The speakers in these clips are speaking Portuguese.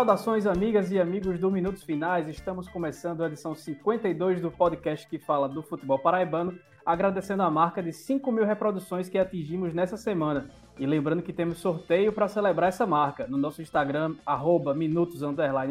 Saudações, amigas e amigos do Minutos Finais. Estamos começando a edição 52 do podcast que fala do futebol paraibano, agradecendo a marca de 5 mil reproduções que atingimos nessa semana. E lembrando que temos sorteio para celebrar essa marca. No nosso Instagram, arroba minutos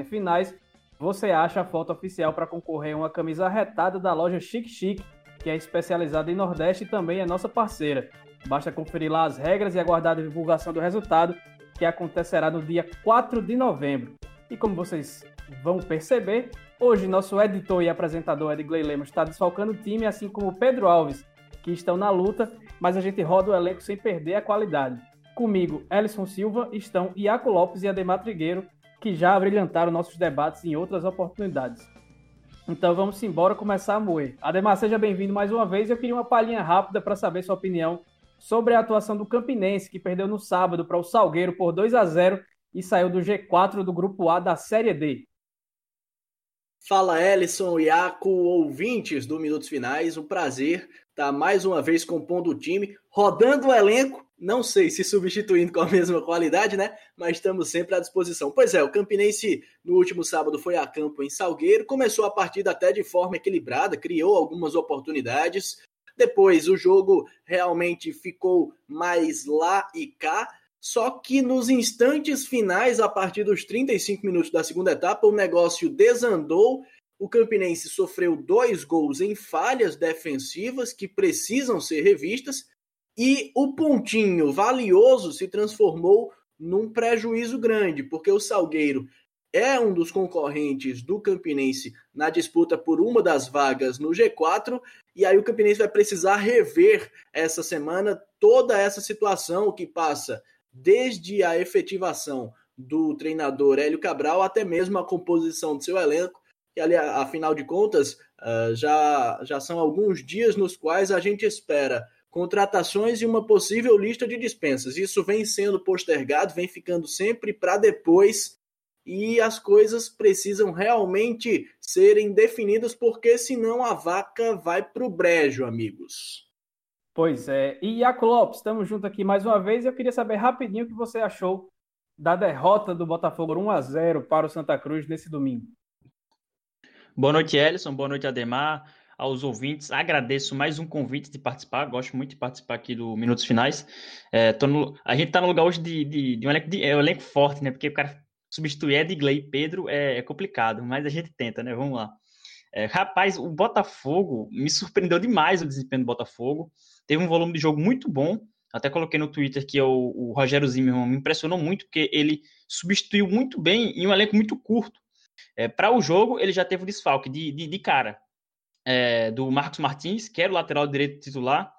finais, você acha a foto oficial para concorrer a uma camisa retada da loja Chic Chic, que é especializada em Nordeste e também é nossa parceira. Basta conferir lá as regras e aguardar a divulgação do resultado que acontecerá no dia 4 de novembro. E como vocês vão perceber, hoje nosso editor e apresentador Edgley Lemos está desfalcando o time, assim como Pedro Alves, que estão na luta, mas a gente roda o elenco sem perder a qualidade. Comigo, Ellison Silva, estão Iaco Lopes e Ademar Trigueiro, que já abrilhantaram nossos debates em outras oportunidades. Então vamos embora começar a moer. Ademar, seja bem-vindo mais uma vez. Eu queria uma palhinha rápida para saber sua opinião sobre a atuação do Campinense, que perdeu no sábado para o Salgueiro por 2 a 0 e saiu do G4 do Grupo A da Série D. Fala Ellison, Iaco, ouvintes do Minutos Finais, um prazer estar mais uma vez compondo o time, rodando o elenco, não sei se substituindo com a mesma qualidade, né? Mas estamos sempre à disposição. Pois é, o Campinense no último sábado foi a campo em Salgueiro, começou a partida até de forma equilibrada, criou algumas oportunidades, depois o jogo realmente ficou mais lá e cá. Só que nos instantes finais, a partir dos 35 minutos da segunda etapa, o negócio desandou. O Campinense sofreu dois gols em falhas defensivas que precisam ser revistas. E o pontinho valioso se transformou num prejuízo grande, porque o Salgueiro é um dos concorrentes do Campinense na disputa por uma das vagas no G4, e aí o Campinense vai precisar rever essa semana toda essa situação que passa desde a efetivação do treinador Hélio Cabral até mesmo a composição do seu elenco, que ali, afinal de contas, ah, já, já são alguns dias nos quais a gente espera contratações e uma possível lista de dispensas. Isso vem sendo postergado, vem ficando sempre para depois e as coisas precisam realmente serem definidas, porque senão a vaca vai para o brejo, amigos. Pois é. E Iaco Lopes, estamos juntos aqui mais uma vez. Eu queria saber rapidinho o que você achou da derrota do Botafogo 1 a 0 para o Santa Cruz nesse domingo. Boa noite, Ellison. Boa noite, Ademar. Aos ouvintes, agradeço mais um convite de participar. Gosto muito de participar aqui do Minutos Finais. É, no... a gente está no lugar hoje de, de, de um elenco, de, é um elenco forte, né? Porque o cara substituir Edgley e Pedro é, é, complicado, mas a gente tenta, né? Vamos lá. É, rapaz, o Botafogo me surpreendeu demais o desempenho do Botafogo. Teve um volume de jogo muito bom. Até coloquei no Twitter que o, o Rogério Zimmermann me impressionou muito, porque ele substituiu muito bem em um elenco muito curto. É, Para o jogo, ele já teve o desfalque de, de, de cara é, do Marcos Martins, que era o lateral direito titular,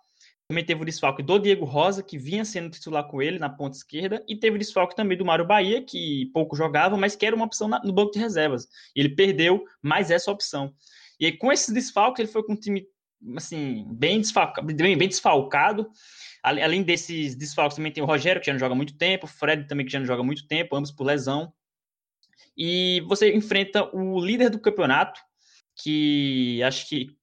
também teve o desfalque do Diego Rosa, que vinha sendo titular com ele na ponta esquerda, e teve o desfalque também do Mário Bahia, que pouco jogava, mas que era uma opção no banco de reservas. Ele perdeu mais essa opção. E aí, com esses desfalques, ele foi com um time assim, bem, desfalcado, bem, bem desfalcado. Além desses desfalques, também tem o Rogério, que já não joga muito tempo, o Fred também, que já não joga muito tempo, ambos por lesão. E você enfrenta o líder do campeonato, que acho que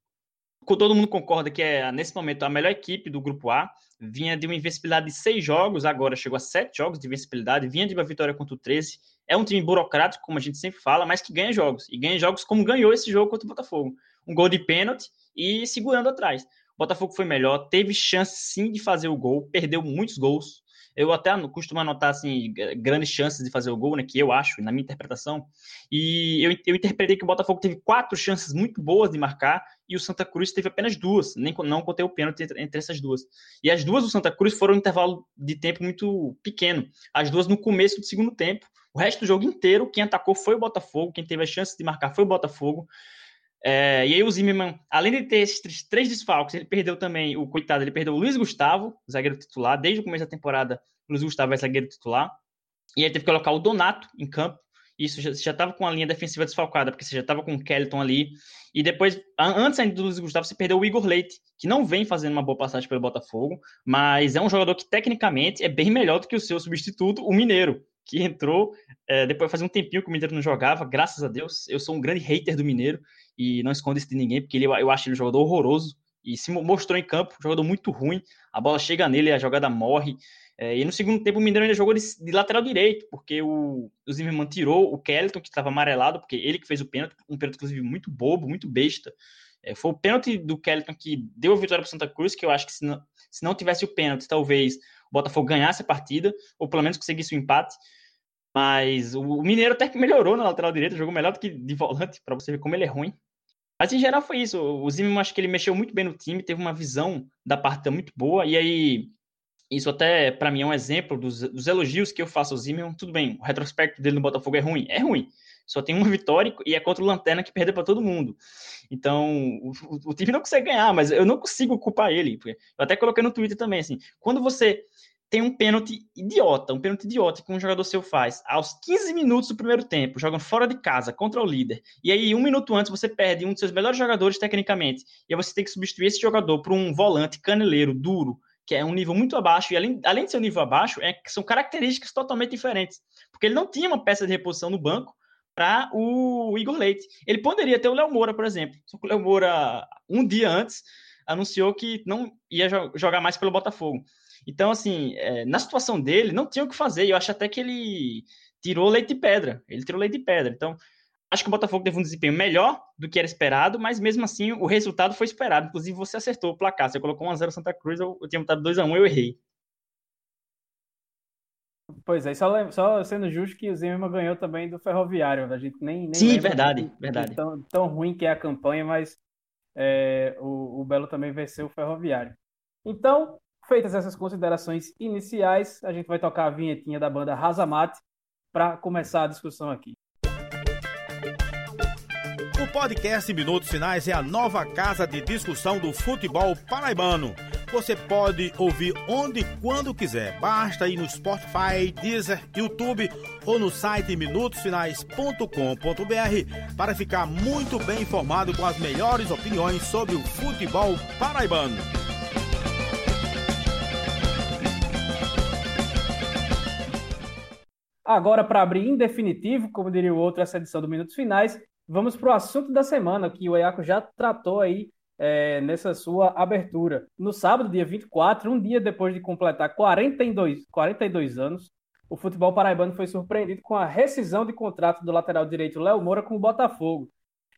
todo mundo concorda que é, nesse momento, a melhor equipe do Grupo A. Vinha de uma invencibilidade de seis jogos, agora chegou a sete jogos de invencibilidade, vinha de uma vitória contra o 13. É um time burocrático, como a gente sempre fala, mas que ganha jogos. E ganha jogos como ganhou esse jogo contra o Botafogo. Um gol de pênalti e segurando atrás. O Botafogo foi melhor, teve chance sim de fazer o gol, perdeu muitos gols, eu até costumo anotar assim, grandes chances de fazer o gol, né? Que eu acho, na minha interpretação. E eu, eu interpretei que o Botafogo teve quatro chances muito boas de marcar e o Santa Cruz teve apenas duas, nem não contei o pênalti entre, essas duas. E as duas do Santa Cruz foram um intervalo de tempo muito pequeno. As duas no começo do segundo tempo. O resto do jogo inteiro, quem atacou foi o Botafogo, quem teve a chance de marcar foi o Botafogo. É, e aí o Zimmermann, além de ter esses três desfalques, ele perdeu também, o coitado, ele perdeu o Luiz Gustavo, zagueiro titular, desde o começo da temporada, o Luiz Gustavo é zagueiro titular, e aí teve que colocar o Donato em campo, isso já estava com a linha defensiva desfalcada, porque você já estava com o Kelton ali, e depois, antes ainda do Luiz Gustavo, você perdeu o Igor Leite, que não vem fazendo uma boa passagem pelo Botafogo, mas é um jogador que tecnicamente é bem melhor do que o seu substituto, o Mineiro, que entrou, é, depois fazia um tempinho que o Mineiro não jogava, graças a Deus, eu sou um grande hater do Mineiro, e não escondo isso de ninguém, porque ele, eu acho ele um jogador horroroso, e se mostrou em campo, um jogador muito ruim, a bola chega nele, a jogada morre, É, e no segundo tempo o Mineiro ainda jogou de, de lateral direito, porque o, o Zimmermann tirou o Kelton, que estava amarelado, porque ele que fez o pênalti, um pênalti inclusive muito bobo, muito besta. É, foi o pênalti do Kelton que deu a vitória para Santa Cruz, que eu acho que se não, se não tivesse o pênalti, talvez o Botafogo ganhasse a partida, ou pelo menos conseguisse o um empate. Mas o Mineiro até que melhorou na lateral direita, jogou melhor do que de volante, para você ver como ele é ruim. Mas em geral foi isso. O Zimmermann acho que ele mexeu muito bem no time, teve uma visão da partida muito boa, e aí isso até para mim é um exemplo dos, dos, elogios que eu faço ao Zimmermann. Tudo bem, o retrospecto dele no Botafogo é ruim, é ruim. Só tem uma vitória e é contra o Lanterna que perdeu para todo mundo. Então, o, o, time não consegue ganhar, mas eu não consigo culpar ele. Eu até coloquei no Twitter também assim, quando você tem um pênalti idiota, um pênalti idiota que um jogador seu faz aos 15 minutos do primeiro tempo, jogando fora de casa contra o líder, e aí um minuto antes você perde um dos seus melhores jogadores tecnicamente, e aí você tem que substituir esse jogador por um volante caneleiro, duro, que é um nível muito abaixo, e além, além de ser um nível abaixo, é, são características totalmente diferentes, porque ele não tinha uma peça de reposição no banco para o Igor Leite. Ele poderia ter o Léo Moura, por exemplo, só que o Léo Moura, um dia antes, anunciou que não ia jogar mais pelo Botafogo. Então, assim, é, na situação dele, não tinha o que fazer. Eu acho até que ele tirou leite de pedra. Ele tirou leite de pedra. Então, acho que o Botafogo teve um desempenho melhor do que era esperado, mas mesmo assim o resultado foi esperado. Inclusive, você acertou o placar. Você colocou 1x0 Santa Cruz, eu, eu tinha botado 2x1 eu errei. Pois é, só, só sendo justo que o Zimmermann ganhou também do Ferroviário. A gente nem. nem Sim, verdade, verdade. Tão, tão ruim que é a campanha, mas é, o, o Belo também venceu o Ferroviário. Então, Feitas essas considerações iniciais, a gente vai tocar a vinhetinha da banda Razamate para começar a discussão aqui. O podcast Minutos Finais é a nova casa de discussão do futebol paraibano. Você pode ouvir onde e quando quiser. Basta ir no Spotify, Deezer, YouTube ou no site minutosfinais.com.br para ficar muito bem informado com as melhores opiniões sobre o futebol paraibano. Agora, para abrir em definitivo, como diria o outro, essa edição do Minutos Finais, vamos para o assunto da semana, que o EACO já tratou aí é, nessa sua abertura. No sábado, dia 24, um dia depois de completar 42, 42 anos, o futebol paraibano foi surpreendido com a rescisão de contrato do lateral direito Léo Moura com o Botafogo.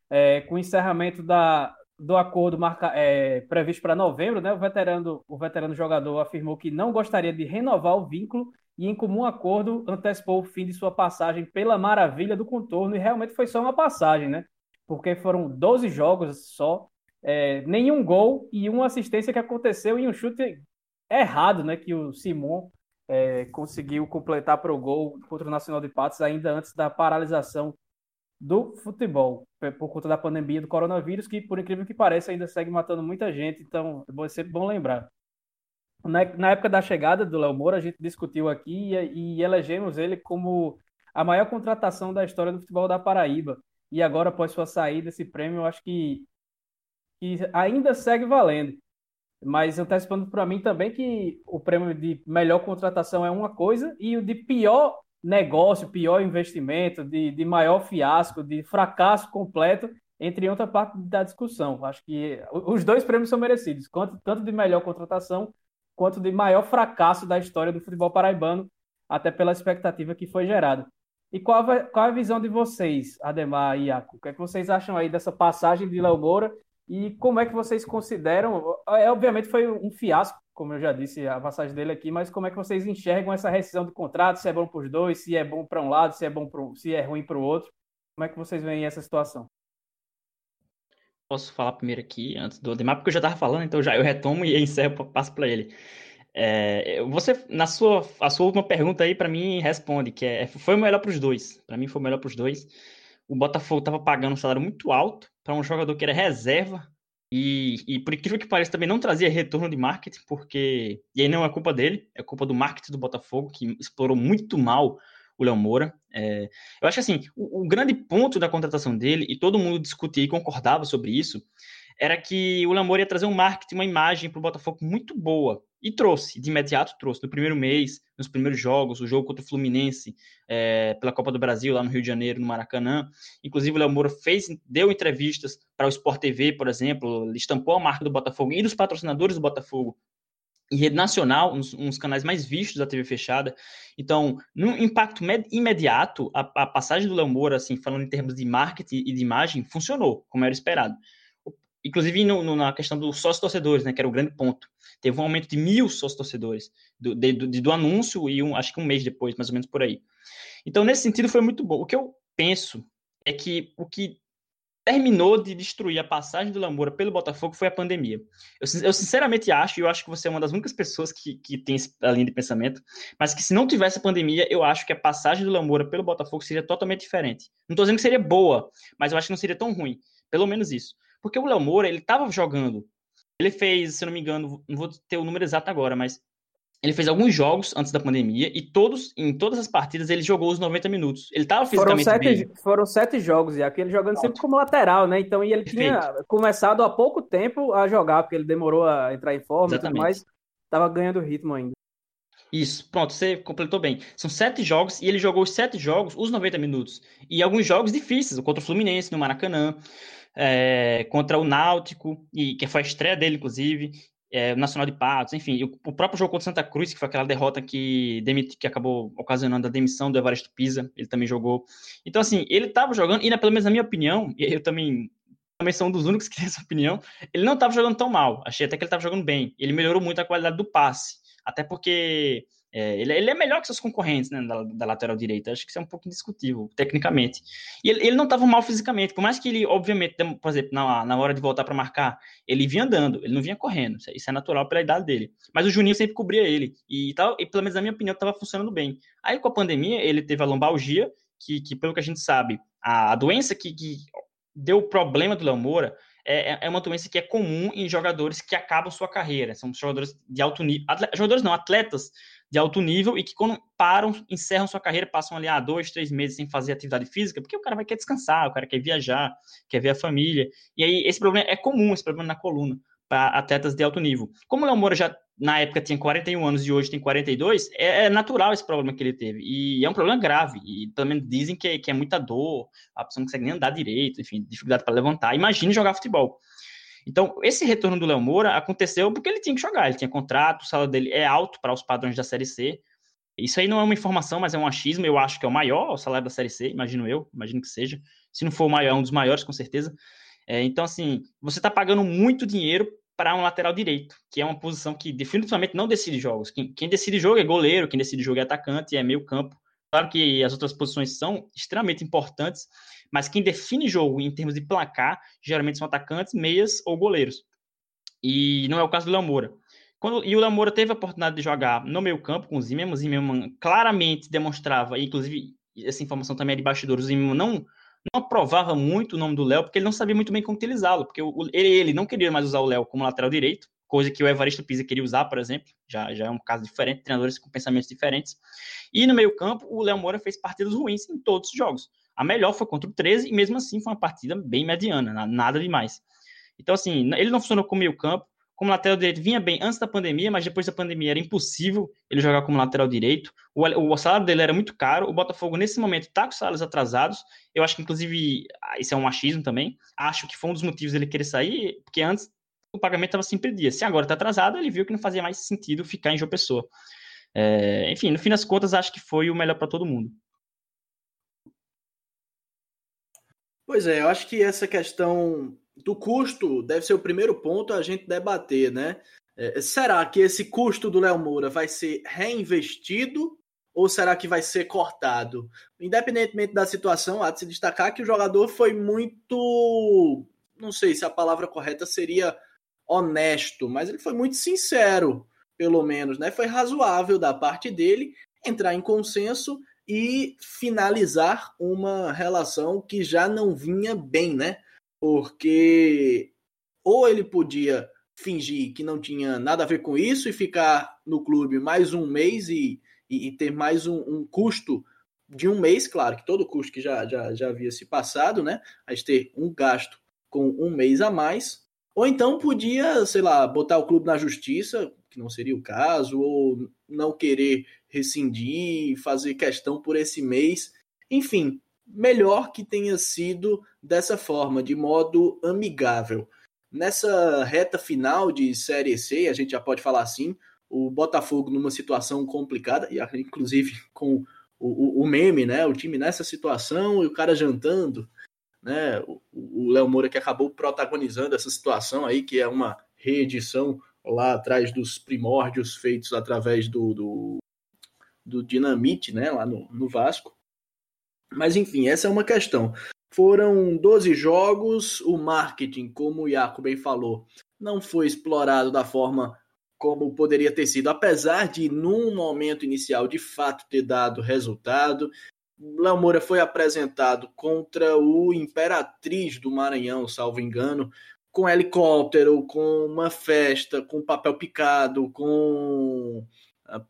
É, com o encerramento da, do acordo marca, é, previsto para novembro, né, o, veterano, o veterano jogador afirmou que não gostaria de renovar o vínculo e, em comum acordo, antecipou o fim de sua passagem pela maravilha do contorno, e realmente foi só uma passagem, né? Porque foram 12 jogos só, é, nenhum gol e uma assistência que aconteceu em um chute errado, né? Que o Simon é, conseguiu completar para o gol contra o Nacional de Patos ainda antes da paralisação do futebol, por conta da pandemia do coronavírus, que, por incrível que pareça, ainda segue matando muita gente, então é sempre bom lembrar. Na, na época da chegada do Léo Moura, a gente discutiu aqui e, e elegemos ele como a maior contratação da história do futebol da Paraíba. E agora, após sua saída, esse prêmio, eu acho que, que ainda segue valendo. Mas antecipando para mim também que o prêmio de melhor contratação é uma coisa e o de pior negócio, pior investimento, de, de maior fiasco, de fracasso completo, entre outra parte da discussão. Acho que os dois prêmios são merecidos, tanto de melhor contratação quanto de maior fracasso da história do futebol paraibano, até pela expectativa que foi gerada. E qual, qual a visão de vocês, Ademar e Iaco? O que, é que vocês acham aí dessa passagem de Léo Moura e como é que vocês consideram? É, obviamente foi um fiasco, como eu já disse, a passagem dele aqui, mas como é que vocês enxergam essa rescisão de contrato? Se é bom para os dois, se é bom para um lado, se é bom pro, se é ruim para o outro? Como é que vocês veem essa situação? posso falar primeiro aqui, antes do Ademar, porque eu já estava falando, então já eu retomo e encerro, passo para ele. É, você, na sua, a sua última pergunta aí, para mim, responde que é, foi melhor para os dois. Para mim, foi melhor para os dois. O Botafogo estava pagando um salário muito alto para um jogador que era reserva e, e, por incrível que pareça, também não trazia retorno de marketing, porque. E aí não é culpa dele, é culpa do marketing do Botafogo, que explorou muito mal o Léo Moura. É, eu acho que assim, o, o, grande ponto da contratação dele, e todo mundo discutia e concordava sobre isso, era que o Léo Moura ia trazer um marketing, uma imagem para o Botafogo muito boa. E trouxe, de imediato trouxe. No primeiro mês, nos primeiros jogos, o jogo contra o Fluminense, é, pela Copa do Brasil, lá no Rio de Janeiro, no Maracanã. Inclusive, o Léo Moura fez, deu entrevistas para o Sport TV, por exemplo, estampou a marca do Botafogo e dos patrocinadores do Botafogo em rede nacional, uns, uns, canais mais vistos da TV fechada. Então, no impacto imediato, a, a passagem do Léo Moura, assim, falando em termos de marketing e de imagem, funcionou, como era esperado. Inclusive no, no, na questão dos sócios-torcedores, né, que era o grande ponto. Teve um aumento de mil sócios-torcedores do, de, do, do, anúncio e um, acho que um mês depois, mais ou menos por aí. Então, nesse sentido, foi muito bom. O que eu penso é que o que terminou de destruir a passagem do Lamoura pelo Botafogo foi a pandemia. Eu, eu, sinceramente acho, e eu acho que você é uma das únicas pessoas que, que tem essa linha de pensamento, mas que se não tivesse a pandemia, eu acho que a passagem do Lamoura pelo Botafogo seria totalmente diferente. Não estou dizendo que seria boa, mas eu acho que não seria tão ruim. Pelo menos isso. Porque o Léo Moura, ele estava jogando. Ele fez, se não me engano, não vou ter o número exato agora, mas ele fez alguns jogos antes da pandemia e todos, em todas as partidas, ele jogou os 90 minutos. Ele estava fisicamente foram sete, bem. Foram sete jogos, e aquele jogando Pronto. sempre como lateral, né? Então, e ele Perfeito. tinha começado há pouco tempo a jogar, porque ele demorou a entrar em forma Exatamente. e tudo mais. Estava ganhando ritmo ainda. Isso, pronto, você completou bem. São sete jogos e ele jogou os sete jogos, os 90 minutos. E alguns jogos difíceis, contra o Fluminense, no Maracanã, é, contra o Náutico, e que foi a estreia dele, inclusive é, Nacional de Patos, enfim, o, o, próprio jogo contra Santa Cruz, que foi aquela derrota que, demiti, que acabou ocasionando a demissão do Evaristo Pisa, ele também jogou. Então, assim, ele estava jogando, e pelo menos na minha opinião, e eu também, também sou um dos únicos que tem essa opinião, ele não estava jogando tão mal, achei até que ele estava jogando bem, ele melhorou muito a qualidade do passe, até porque é, ele, ele, é melhor que seus concorrentes né, da, da, lateral direita. Acho que isso é um pouco indiscutível, tecnicamente. E ele, ele não estava mal fisicamente, por mais que ele, obviamente, por exemplo, na, na hora de voltar para marcar, ele vinha andando, ele não vinha correndo. Isso é natural pela idade dele. Mas o Juninho sempre cobria ele. E, tal, e pelo menos na minha opinião, estava funcionando bem. Aí com a pandemia, ele teve a lombalgia, que, que pelo que a gente sabe, a, a doença que, que deu o problema do Léo Moura é, é, é uma doença que é comum em jogadores que acabam sua carreira. São jogadores de alto nível. Jogadores não, atletas de alto nível e que quando param, encerram sua carreira, passam ali ah, dois, três meses sem fazer atividade física, porque o cara vai querer descansar, o cara quer viajar, quer ver a família. E aí esse problema é comum, esse problema na coluna, para atletas de alto nível. Como o Léo Moura já na época tinha 41 anos e hoje tem 42, é, é natural esse problema que ele teve. E é um problema grave. E também dizem que, que é muita dor, a pessoa não consegue nem andar direito, enfim, dificuldade para levantar. Imagine jogar futebol. Então, esse retorno do Léo Moura aconteceu porque ele tinha que jogar, ele tinha contrato, o salário dele é alto para os padrões da Série C. Isso aí não é uma informação, mas é um achismo, eu acho que é o maior o salário da Série C, imagino eu, imagino que seja. Se não for o maior, é um dos maiores, com certeza. É, então, assim, você está pagando muito dinheiro para um lateral direito, que é uma posição que definitivamente não decide jogos. Quem, quem decide jogo é goleiro, quem decide jogo é atacante, é meio campo. Claro que as outras posições são extremamente importantes, mas quem define jogo em termos de placar, geralmente são atacantes, meias ou goleiros. E não é o caso do Léo Moura. Quando, e o Léo Moura teve a oportunidade de jogar no meio campo com o Zimmermann, o Zimmermann claramente demonstrava, e inclusive essa informação também é de bastidores, o Zimmermann não, não aprovava muito o nome do Léo, porque ele não sabia muito bem como utilizá-lo, porque ele, ele não queria mais usar o Léo como lateral direito, coisa que o Evaristo Pisa queria usar, por exemplo, já, já é um caso diferente, treinadores com pensamentos diferentes. E no meio campo, o Léo Moura fez partidas ruins em todos os jogos. A melhor foi contra o 13 e mesmo assim foi uma partida bem mediana, nada demais. Então, assim, ele não funcionou como meio campo. Como lateral direito vinha bem antes da pandemia, mas depois da pandemia era impossível ele jogar como lateral direito. O, o salário dele era muito caro. O Botafogo, nesse momento, está com salários atrasados. Eu acho que, inclusive, ah, isso é um machismo também. Acho que foi um dos motivos dele querer sair, porque antes o pagamento estava sempre dia. Se agora está atrasado, ele viu que não fazia mais sentido ficar em João Pessoa. É, enfim, no fim das contas, acho que foi o melhor para todo mundo. Pois é, eu acho que essa questão do custo deve ser o primeiro ponto a gente debater, né? É, será que esse custo do Léo Moura vai ser reinvestido ou será que vai ser cortado? Independentemente da situação, há de se destacar que o jogador foi muito. Não sei se a palavra correta seria honesto, mas ele foi muito sincero, pelo menos, né? Foi razoável da parte dele entrar em consenso e finalizar uma relação que já não vinha bem, né? Porque ou ele podia fingir que não tinha nada a ver com isso e ficar no clube mais um mês e, e, e ter mais um, um, custo de um mês, claro, que todo custo que já, já, já havia se passado, né? Mas ter um gasto com um mês a mais. Ou então podia, sei lá, botar o clube na justiça, que não seria o caso, ou não querer rescindir, fazer questão por esse mês. Enfim, melhor que tenha sido dessa forma, de modo amigável. Nessa reta final de Série C, a gente já pode falar assim, o Botafogo numa situação complicada, e inclusive com o, o, o meme, né? O time nessa situação e o cara jantando, né? O Léo Moura que acabou protagonizando essa situação aí, que é uma reedição lá atrás dos primórdios feitos através do, do, do Dinamite, né? Lá no, no Vasco. Mas enfim, essa é uma questão. Foram 12 jogos, o marketing, como o Iaco bem falou, não foi explorado da forma como poderia ter sido, apesar de, num momento inicial, de fato ter dado resultado. Léo Moura foi apresentado contra o Imperatriz do Maranhão, salvo engano, com helicóptero, com uma festa, com papel picado, com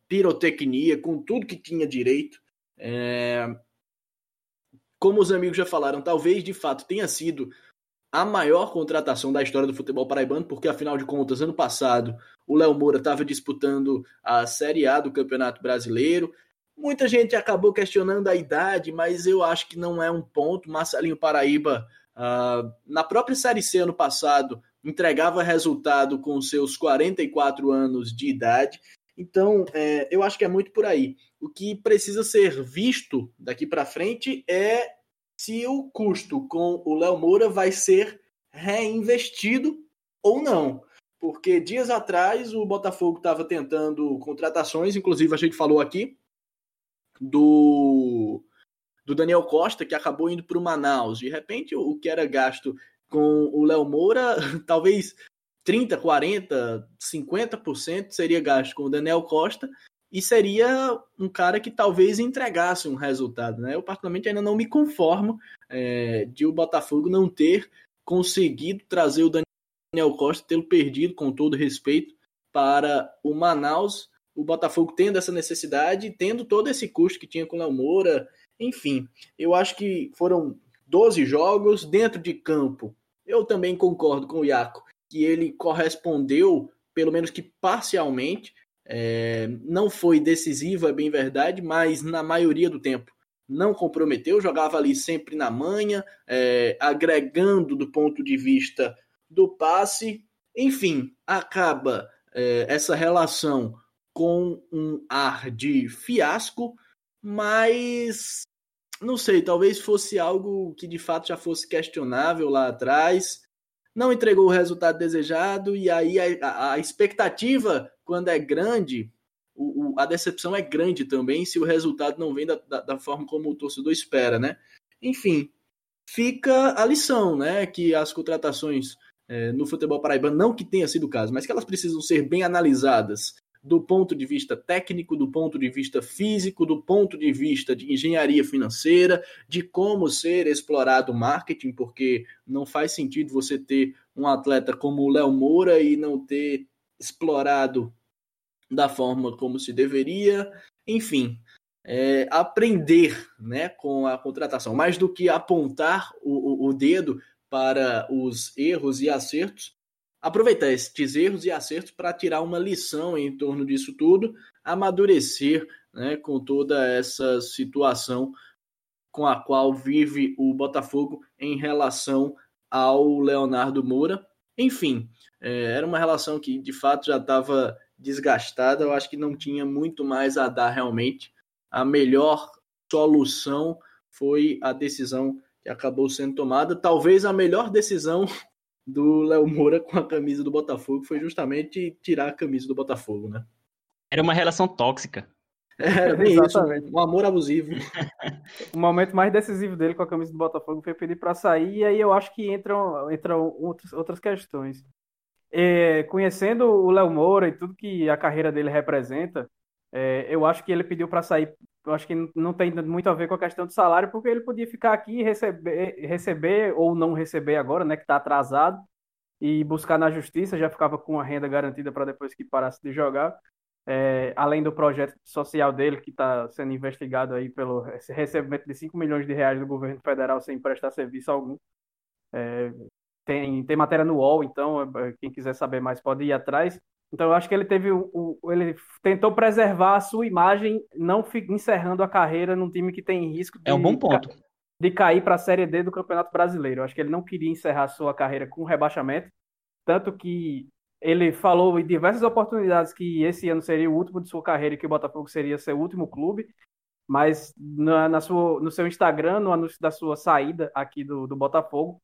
pirotecnia, com tudo que tinha direito. É... Como os amigos já falaram, talvez de fato tenha sido a maior contratação da história do futebol paraibano, porque afinal de contas, ano passado, o Léo Moura estava disputando a Série A do Campeonato Brasileiro. Muita gente acabou questionando a idade, mas eu acho que não é um ponto. Marcelinho Paraíba, uh, na própria Série C ano passado, entregava resultado com seus 44 anos de idade. Então, é, eu acho que é muito por aí. O que precisa ser visto daqui para frente é se o custo com o Léo Moura vai ser reinvestido ou não. Porque dias atrás o Botafogo estava tentando contratações, inclusive a gente falou aqui do, do Daniel Costa, que acabou indo para o Manaus. De repente, o que era gasto com o Léo Moura, talvez 30, 40, 50% seria gasto com o Daniel Costa e seria um cara que talvez entregasse um resultado. Né? Eu, particularmente, ainda não me conformo é, de o Botafogo não ter conseguido trazer o Daniel Costa, tê-lo perdido, com todo respeito, para o Manaus. O Botafogo tendo essa necessidade, tendo todo esse custo que tinha com o Léo Moura. Enfim, eu acho que foram 12 jogos dentro de campo. Eu também concordo com o Iaco que ele correspondeu, pelo menos que parcialmente, é, não foi decisivo, é bem verdade, mas na maioria do tempo não comprometeu, jogava ali sempre na manha, é, agregando do ponto de vista do passe. Enfim, acaba é, essa relação com um ar de fiasco, mas não sei, talvez fosse algo que de fato já fosse questionável lá atrás não entregou o resultado desejado, e aí a, a expectativa, quando é grande, o, o, a decepção é grande também se o resultado não vem da, da, da, forma como o torcedor espera, né? Enfim, fica a lição, né? Que as contratações é, no futebol paraibano, não que tenha sido o caso, mas que elas precisam ser bem analisadas do ponto de vista técnico, do ponto de vista físico, do ponto de vista de engenharia financeira, de como ser explorado o marketing, porque não faz sentido você ter um atleta como o Léo Moura e não ter explorado da forma como se deveria. Enfim, é, aprender né, com a contratação, mais do que apontar o, o, o dedo para os erros e acertos, aproveitar esses erros e acertos para tirar uma lição em torno disso tudo, amadurecer né, com toda essa situação com a qual vive o Botafogo em relação ao Leonardo Moura. Enfim, é, era uma relação que de fato já estava desgastada, eu acho que não tinha muito mais a dar realmente. A melhor solução foi a decisão que acabou sendo tomada, talvez a melhor decisão do Léo Moura com a camisa do Botafogo foi justamente tirar a camisa do Botafogo, né? Era uma relação tóxica. Era bem Exatamente. isso, um amor abusivo. o momento mais decisivo dele com a camisa do Botafogo foi pedir para sair, e aí eu acho que entram, entram outras, outras questões. É, conhecendo o Léo Moura e tudo que a carreira dele representa, é, eu acho que ele pediu para sair. Eu acho que não tem muito a ver com a questão do salário, porque ele podia ficar aqui e receber, receber ou não receber agora, né, que está atrasado, e buscar na justiça, já ficava com a renda garantida para depois que parasse de jogar. É, além do projeto social dele, que está sendo investigado aí pelo recebimento de 5 milhões de reais do governo federal sem prestar serviço algum. É, tem, tem matéria no UOL, então é, quem quiser saber mais pode ir atrás. Então eu acho que ele teve o, o, ele tentou preservar a sua imagem, não encerrando a carreira num time que tem risco de, é um bom ponto. de cair para a Série D do Campeonato Brasileiro. Eu acho que ele não queria encerrar a sua carreira com rebaixamento, tanto que ele falou em diversas oportunidades que esse ano seria o último de sua carreira e que o Botafogo seria seu último clube, mas na, na sua, no seu Instagram, no anúncio da sua saída aqui do, do Botafogo,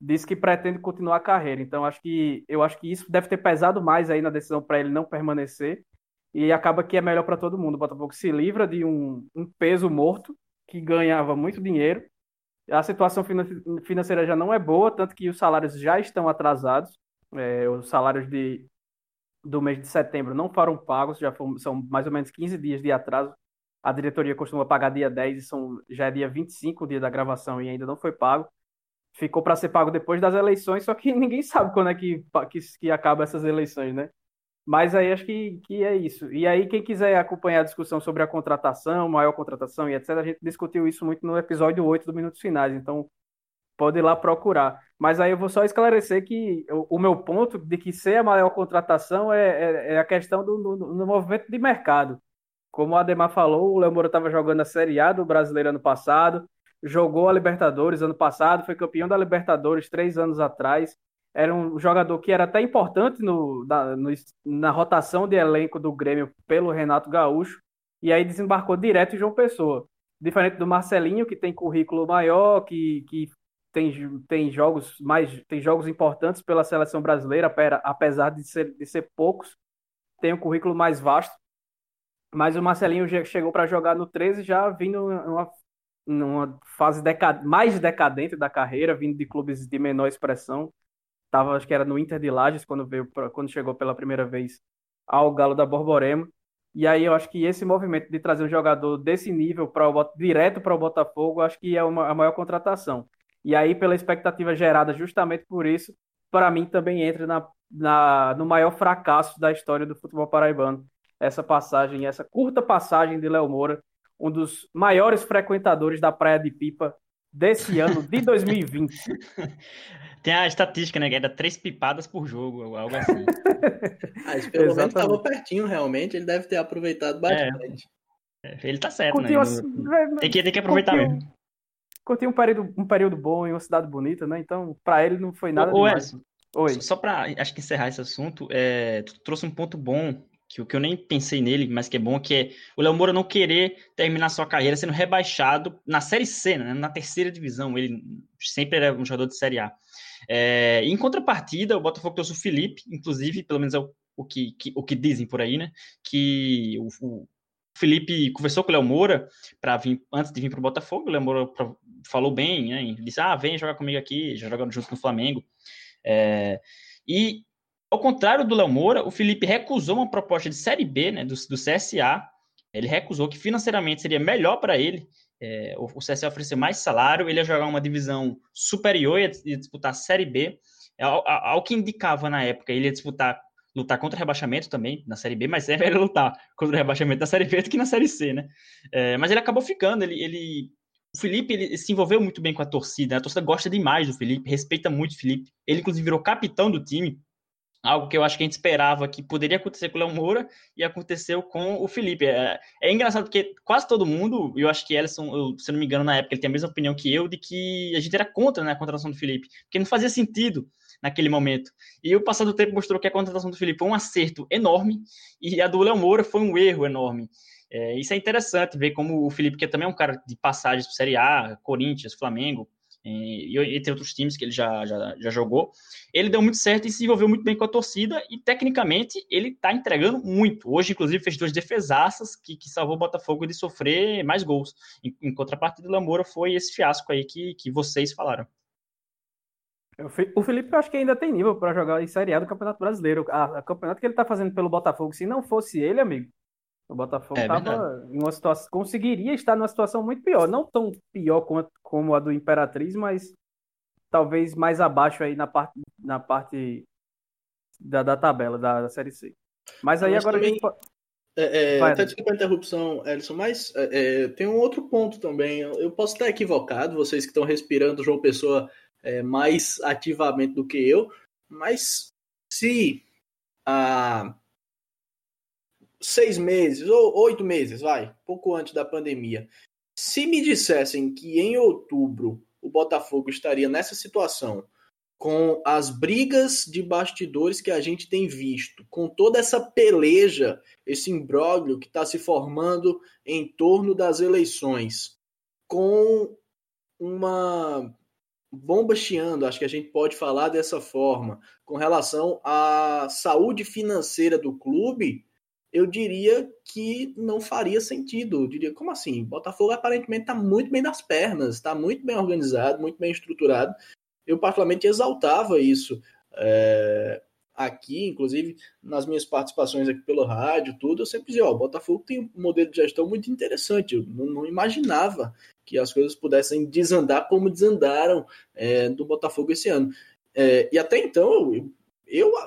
disse que pretende continuar a carreira. Então acho que eu acho que isso deve ter pesado mais aí na decisão para ele não permanecer e acaba que é melhor para todo mundo. O Botafogo se livra de um, um peso morto que ganhava muito dinheiro. A situação financeira já não é boa, tanto que os salários já estão atrasados. É, os salários de, do mês de setembro não foram pagos, já foram, são mais ou menos 15 dias de atraso. A diretoria costuma pagar dia 10 e são, já é dia 25 o dia da gravação e ainda não foi pago ficou para ser pago depois das eleições, só que ninguém sabe quando é que, que, que acaba essas eleições, né? Mas aí acho que, que é isso. E aí, quem quiser acompanhar a discussão sobre a contratação, maior contratação e etc., a gente discutiu isso muito no episódio 8 do Minutos Finais, então pode ir lá procurar. Mas aí eu vou só esclarecer que o, o meu ponto de que ser a maior contratação é, é, é a questão do, do, do, movimento de mercado. Como o Ademar falou, o Léo Moura estava jogando a Série A do Brasileiro ano passado, jogou a Libertadores ano passado, foi campeão da Libertadores três anos atrás. Era um jogador que era até importante no, na, no, na rotação de elenco do Grêmio pelo Renato Gaúcho, e aí desembarcou direto em João Pessoa. Diferente do Marcelinho, que tem currículo maior, que, que tem, tem jogos mais tem jogos importantes pela seleção brasileira, apesar de ser, de ser poucos, tem um currículo mais vasto. Mas o Marcelinho chegou para jogar no 13 já vindo uma numa fase decad... mais decadente da carreira, vindo de clubes de menor expressão. Tava, acho que era no Inter de Lages quando veio pra... quando chegou pela primeira vez ao Galo da Borborema. E aí eu acho que esse movimento de trazer um jogador desse nível para o direto para o Botafogo, acho que é uma, a maior contratação. E aí pela expectativa gerada justamente por isso, para mim também entra na, na, no maior fracasso da história do futebol paraibano. Essa passagem, essa curta passagem de Léo Moura um dos maiores frequentadores da Praia de Pipa desse ano de 2020. Tem a estatística, né? Que era três pipadas por jogo, algo assim. ah, isso pelo menos estava pertinho, realmente. Ele deve ter aproveitado bastante. É, é ele tá certo, curtiu né? Uma... Tem, que, tem que aproveitar curtiu, mesmo. Curtiu um período, um período bom em uma cidade bonita, né? Então, para ele não foi nada Ô, demais. Oi. Só para acho que encerrar esse assunto, é, tu trouxe um ponto bom que o que eu nem pensei nele, mas que é bom, que é o Léo Moura não querer terminar sua carreira sendo rebaixado na Série C, né, na terceira divisão. Ele sempre era um jogador de Série A. É, em contrapartida, o Botafogo trouxe o Felipe, inclusive, pelo menos é o, o que, que, o que dizem por aí, né? Que o, o Felipe conversou com o Léo Moura para vir antes de vir para o Botafogo. O Léo Moura falou bem, né? Disse: Ah, vem jogar comigo aqui, já jogando junto com o Flamengo. É, e ao contrário do Léo Moura, o Felipe recusou uma proposta de Série B né, do, do CSA. Ele recusou que financeiramente seria melhor para ele. É, o, o CSA ofereceu mais salário, ele ia jogar uma divisão superior, ia disputar a Série B. É, ao, ao, que indicava na época, ele ia disputar, lutar contra o rebaixamento também na Série B, mas é melhor lutar contra o rebaixamento da Série B do que na Série C, né? É, mas ele acabou ficando, ele, ele o Felipe ele se envolveu muito bem com a torcida, né? a torcida gosta demais do Felipe, respeita muito o Felipe. Ele, inclusive, virou capitão do time algo que eu acho que a gente esperava que poderia acontecer com o Léo Moura e aconteceu com o Felipe. É, é engraçado porque quase todo mundo, eu acho que Ellison, eu, se não me engano, na época, ele tem a mesma opinião que eu, de que a gente era contra né, a contratação do Felipe, porque não fazia sentido naquele momento. E o passado do tempo mostrou que a contratação do Felipe foi um acerto enorme e a do Léo Moura foi um erro enorme. É, isso é interessante ver como o Felipe, que também é um cara de passagens para Série A, Corinthians, Flamengo, e entre outros times que ele já, já, já jogou, ele deu muito certo e se envolveu muito bem com a torcida e tecnicamente ele está entregando muito. Hoje, inclusive, fez duas defesaças que, que salvou o Botafogo de sofrer mais gols. Em, em contrapartida, o Lamoura foi esse fiasco aí que, que vocês falaram. O Felipe, eu acho que ainda tem nível para jogar em Série A do Campeonato Brasileiro. A, a campeonato que ele está fazendo pelo Botafogo, se não fosse ele, amigo, o Botafogo estava é em uma situação, conseguiria estar numa situação muito pior, não tão pior como, como a do Imperatriz, mas talvez mais abaixo aí na parte, na parte da, da tabela da, da Série C. Mas aí mas agora também, a gente... é, é, até desculpa a interrupção, Elson, mas é, é, tem um outro ponto também. Eu posso estar equivocado, vocês que estão respirando João Pessoa é, mais ativamente do que eu, mas se a seis meses ou oito meses, vai, pouco antes da pandemia, se me dissessem que em outubro o Botafogo estaria nessa situação, com as brigas de bastidores que a gente tem visto, com toda essa peleja, esse imbróglio que está se formando em torno das eleições, com uma bomba chiando, acho que a gente pode falar dessa forma, com relação à saúde financeira do clube, eu diria que não faria sentido. Eu diria, como assim? Botafogo aparentemente está muito bem das pernas, está muito bem organizado, muito bem estruturado. Eu, particularmente, exaltava isso é, aqui, inclusive nas minhas participações aqui pelo rádio, tudo. Eu sempre dizia: Ó, o Botafogo tem um modelo de gestão muito interessante. Eu não, não imaginava que as coisas pudessem desandar como desandaram é, do Botafogo esse ano. É, e até então, eu, eu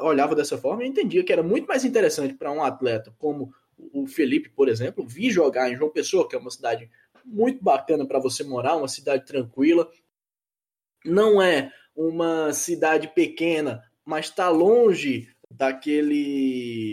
olhava dessa forma e entendia que era muito mais interessante para um atleta como o Felipe, por exemplo, vir jogar em João Pessoa, que é uma cidade muito bacana para você morar, uma cidade tranquila. Não é uma cidade pequena, mas está longe daquele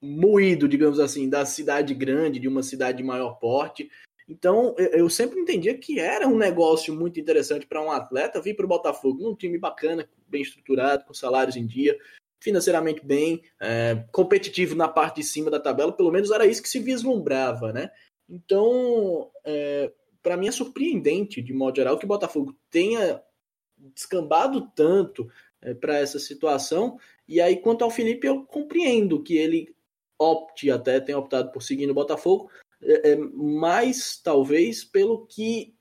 moído, digamos assim, da cidade grande, de uma cidade de maior porte. Então, eu sempre entendia que era um negócio muito interessante para um atleta vir para o Botafogo, num time bacana, bem estruturado, com salários em dia, financeiramente bem, é, competitivo na parte de cima da tabela, pelo menos era isso que se vislumbrava, né? Então, é, para mim é surpreendente, de modo geral, que o Botafogo tenha descambado tanto é, para essa situação. E aí, quanto ao Felipe, eu compreendo que ele opte até, tenha optado por seguir no Botafogo, é, é, mais talvez pelo que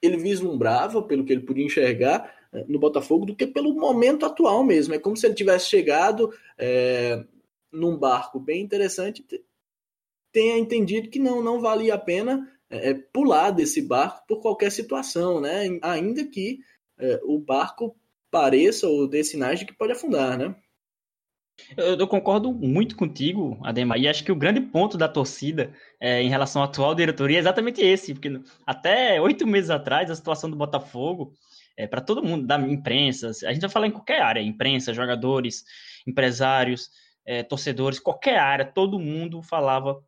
ele vislumbrava, pelo que ele podia enxergar é, no Botafogo, do que pelo momento atual mesmo. É como se ele tivesse chegado é, num barco bem interessante, tenha entendido que não, não valia a pena pular desse barco por qualquer situação, né? Ainda que o barco pareça ou dê sinais de que pode afundar, né? Eu, eu, concordo muito contigo, Ademar, e acho que o grande ponto da torcida é, em relação à atual diretoria é exatamente esse, porque até oito meses atrás a situação do Botafogo, é, para todo mundo, da imprensa, a gente vai falar em qualquer área, imprensa, jogadores, empresários, é, torcedores, qualquer área, todo mundo falava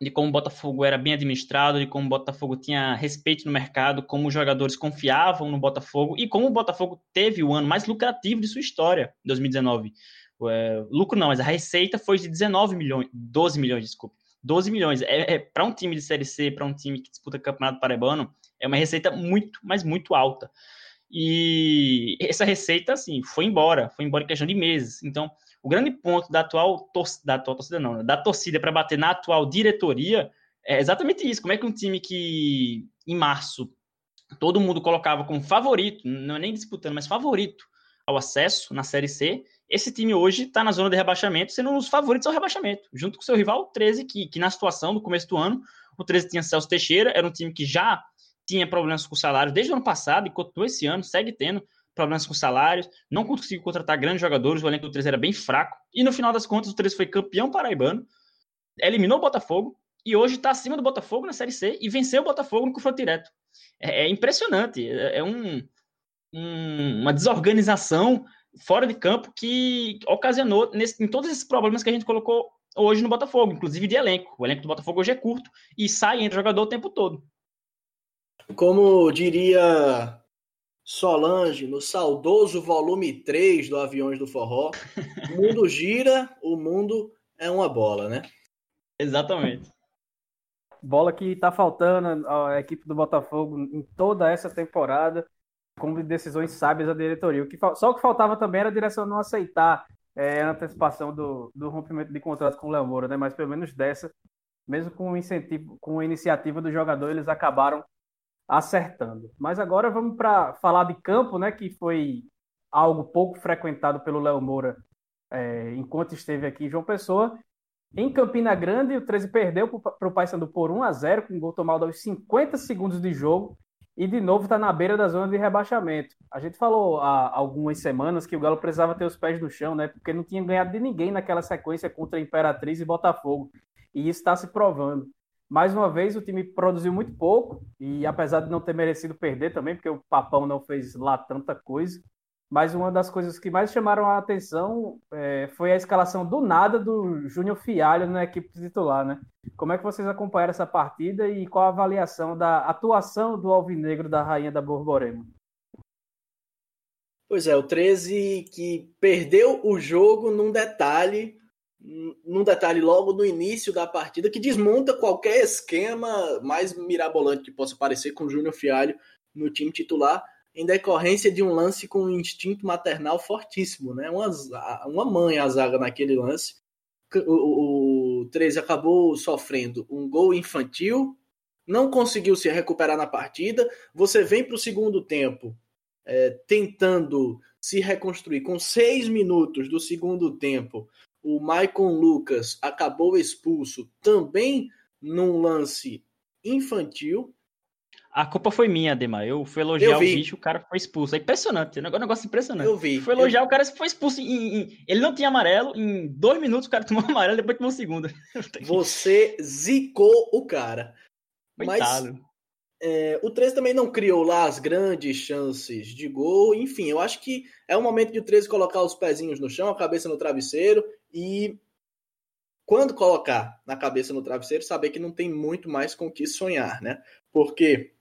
de como o Botafogo era bem administrado, de como o Botafogo tinha respeito no mercado, como os jogadores confiavam no Botafogo e como o Botafogo teve o ano mais lucrativo de sua história, 2019 é, lucro não, mas a receita foi de 19 milhões, 12 milhões, desculpa. 12 milhões. É, é para um time de Série C, para um time que disputa Campeonato Paraibano, é uma receita muito, mas muito alta. E essa receita, assim, foi embora, foi embora em questão de meses. Então, o grande ponto da atual, da atual torcida, não, da torcida para bater na atual diretoria é exatamente isso. Como é que um time que em março todo mundo colocava como favorito, não é nem disputando, mas favorito ao acesso na Série C, esse time hoje está na zona de rebaixamento, sendo um dos favoritos ao rebaixamento, junto com seu rival, o 13, que, que na situação do começo do ano, o 13 tinha Celso Teixeira, era um time que já tinha problemas com salários desde o ano passado e continua esse ano, segue tendo problemas com salários, não conseguiu contratar grandes jogadores, o elenco do 13 era bem fraco, e no final das contas o 13 foi campeão paraibano, eliminou o Botafogo, e hoje está acima do Botafogo na Série C e venceu o Botafogo no confronto direto. É, é impressionante, é, é um, um, uma desorganização fora de campo que ocasionou nesse, em todos esses problemas que a gente colocou hoje no Botafogo, inclusive de elenco. O elenco do Botafogo hoje é curto e sai entre jogador o tempo todo. Como diria Solange no saudoso volume 3 do Aviões do Forró, o mundo gira, o mundo é uma bola, né? Exatamente. Bola que tá faltando a equipe do Botafogo em toda essa temporada como decisões sábias da diretoria. O que, só o que faltava também era a direção não aceitar é, a antecipação do, do rompimento de contrato com o Léo Moura, né? mas pelo menos dessa, mesmo com o incentivo, com a iniciativa do jogador, eles acabaram acertando. Mas agora vamos para falar de campo, né? que foi algo pouco frequentado pelo Léo Moura é, enquanto esteve aqui em João Pessoa. Em Campina Grande, o 13 perdeu para o Paysandu por 1 a 0 com um gol tomado aos 50 segundos de jogo e de novo está na beira da zona de rebaixamento. A gente falou há algumas semanas que o Galo precisava ter os pés no chão, né? Porque não tinha ganhado de ninguém naquela sequência contra a Imperatriz e Botafogo. E isso está se provando. Mais uma vez, o time produziu muito pouco, e apesar de não ter merecido perder também, porque o Papão não fez lá tanta coisa, mas uma das coisas que mais chamaram a atenção é, foi a escalação do nada do Júnior Fialho na equipe titular, né? Como é que vocês acompanharam essa partida e qual a avaliação da atuação do Alvinegro da Rainha da Borborema? Pois é, o 13 que perdeu o jogo num detalhe, num detalhe logo no início da partida, que desmonta qualquer esquema mais mirabolante que possa parecer com o Júnior Fialho no time titular, em decorrência de um lance com um instinto maternal fortíssimo, né? Uma, uma mãe a zaga naquele lance. O, o 13 acabou sofrendo um gol infantil, não conseguiu se recuperar na partida. Você vem para o segundo tempo é, tentando se reconstruir. Com seis minutos do segundo tempo, o Maicon Lucas acabou expulso também num lance infantil. A culpa foi minha, Ademar. Eu fui elogiar o bicho, o cara foi expulso. É impressionante, é um negócio impressionante. Eu vi. Fui elogiar, eu... o cara foi expulso. Em, em, ele não tinha amarelo, em dois minutos o cara tomou amarelo, depois tomou o segundo. Você zicou o cara. Coitado. Mas é, o 13 também não criou lá as grandes chances de gol. Enfim, eu acho que é o momento de o 13 colocar os pezinhos no chão, a cabeça no travesseiro e quando colocar na cabeça no travesseiro, saber que não tem muito mais com que sonhar, né? Porque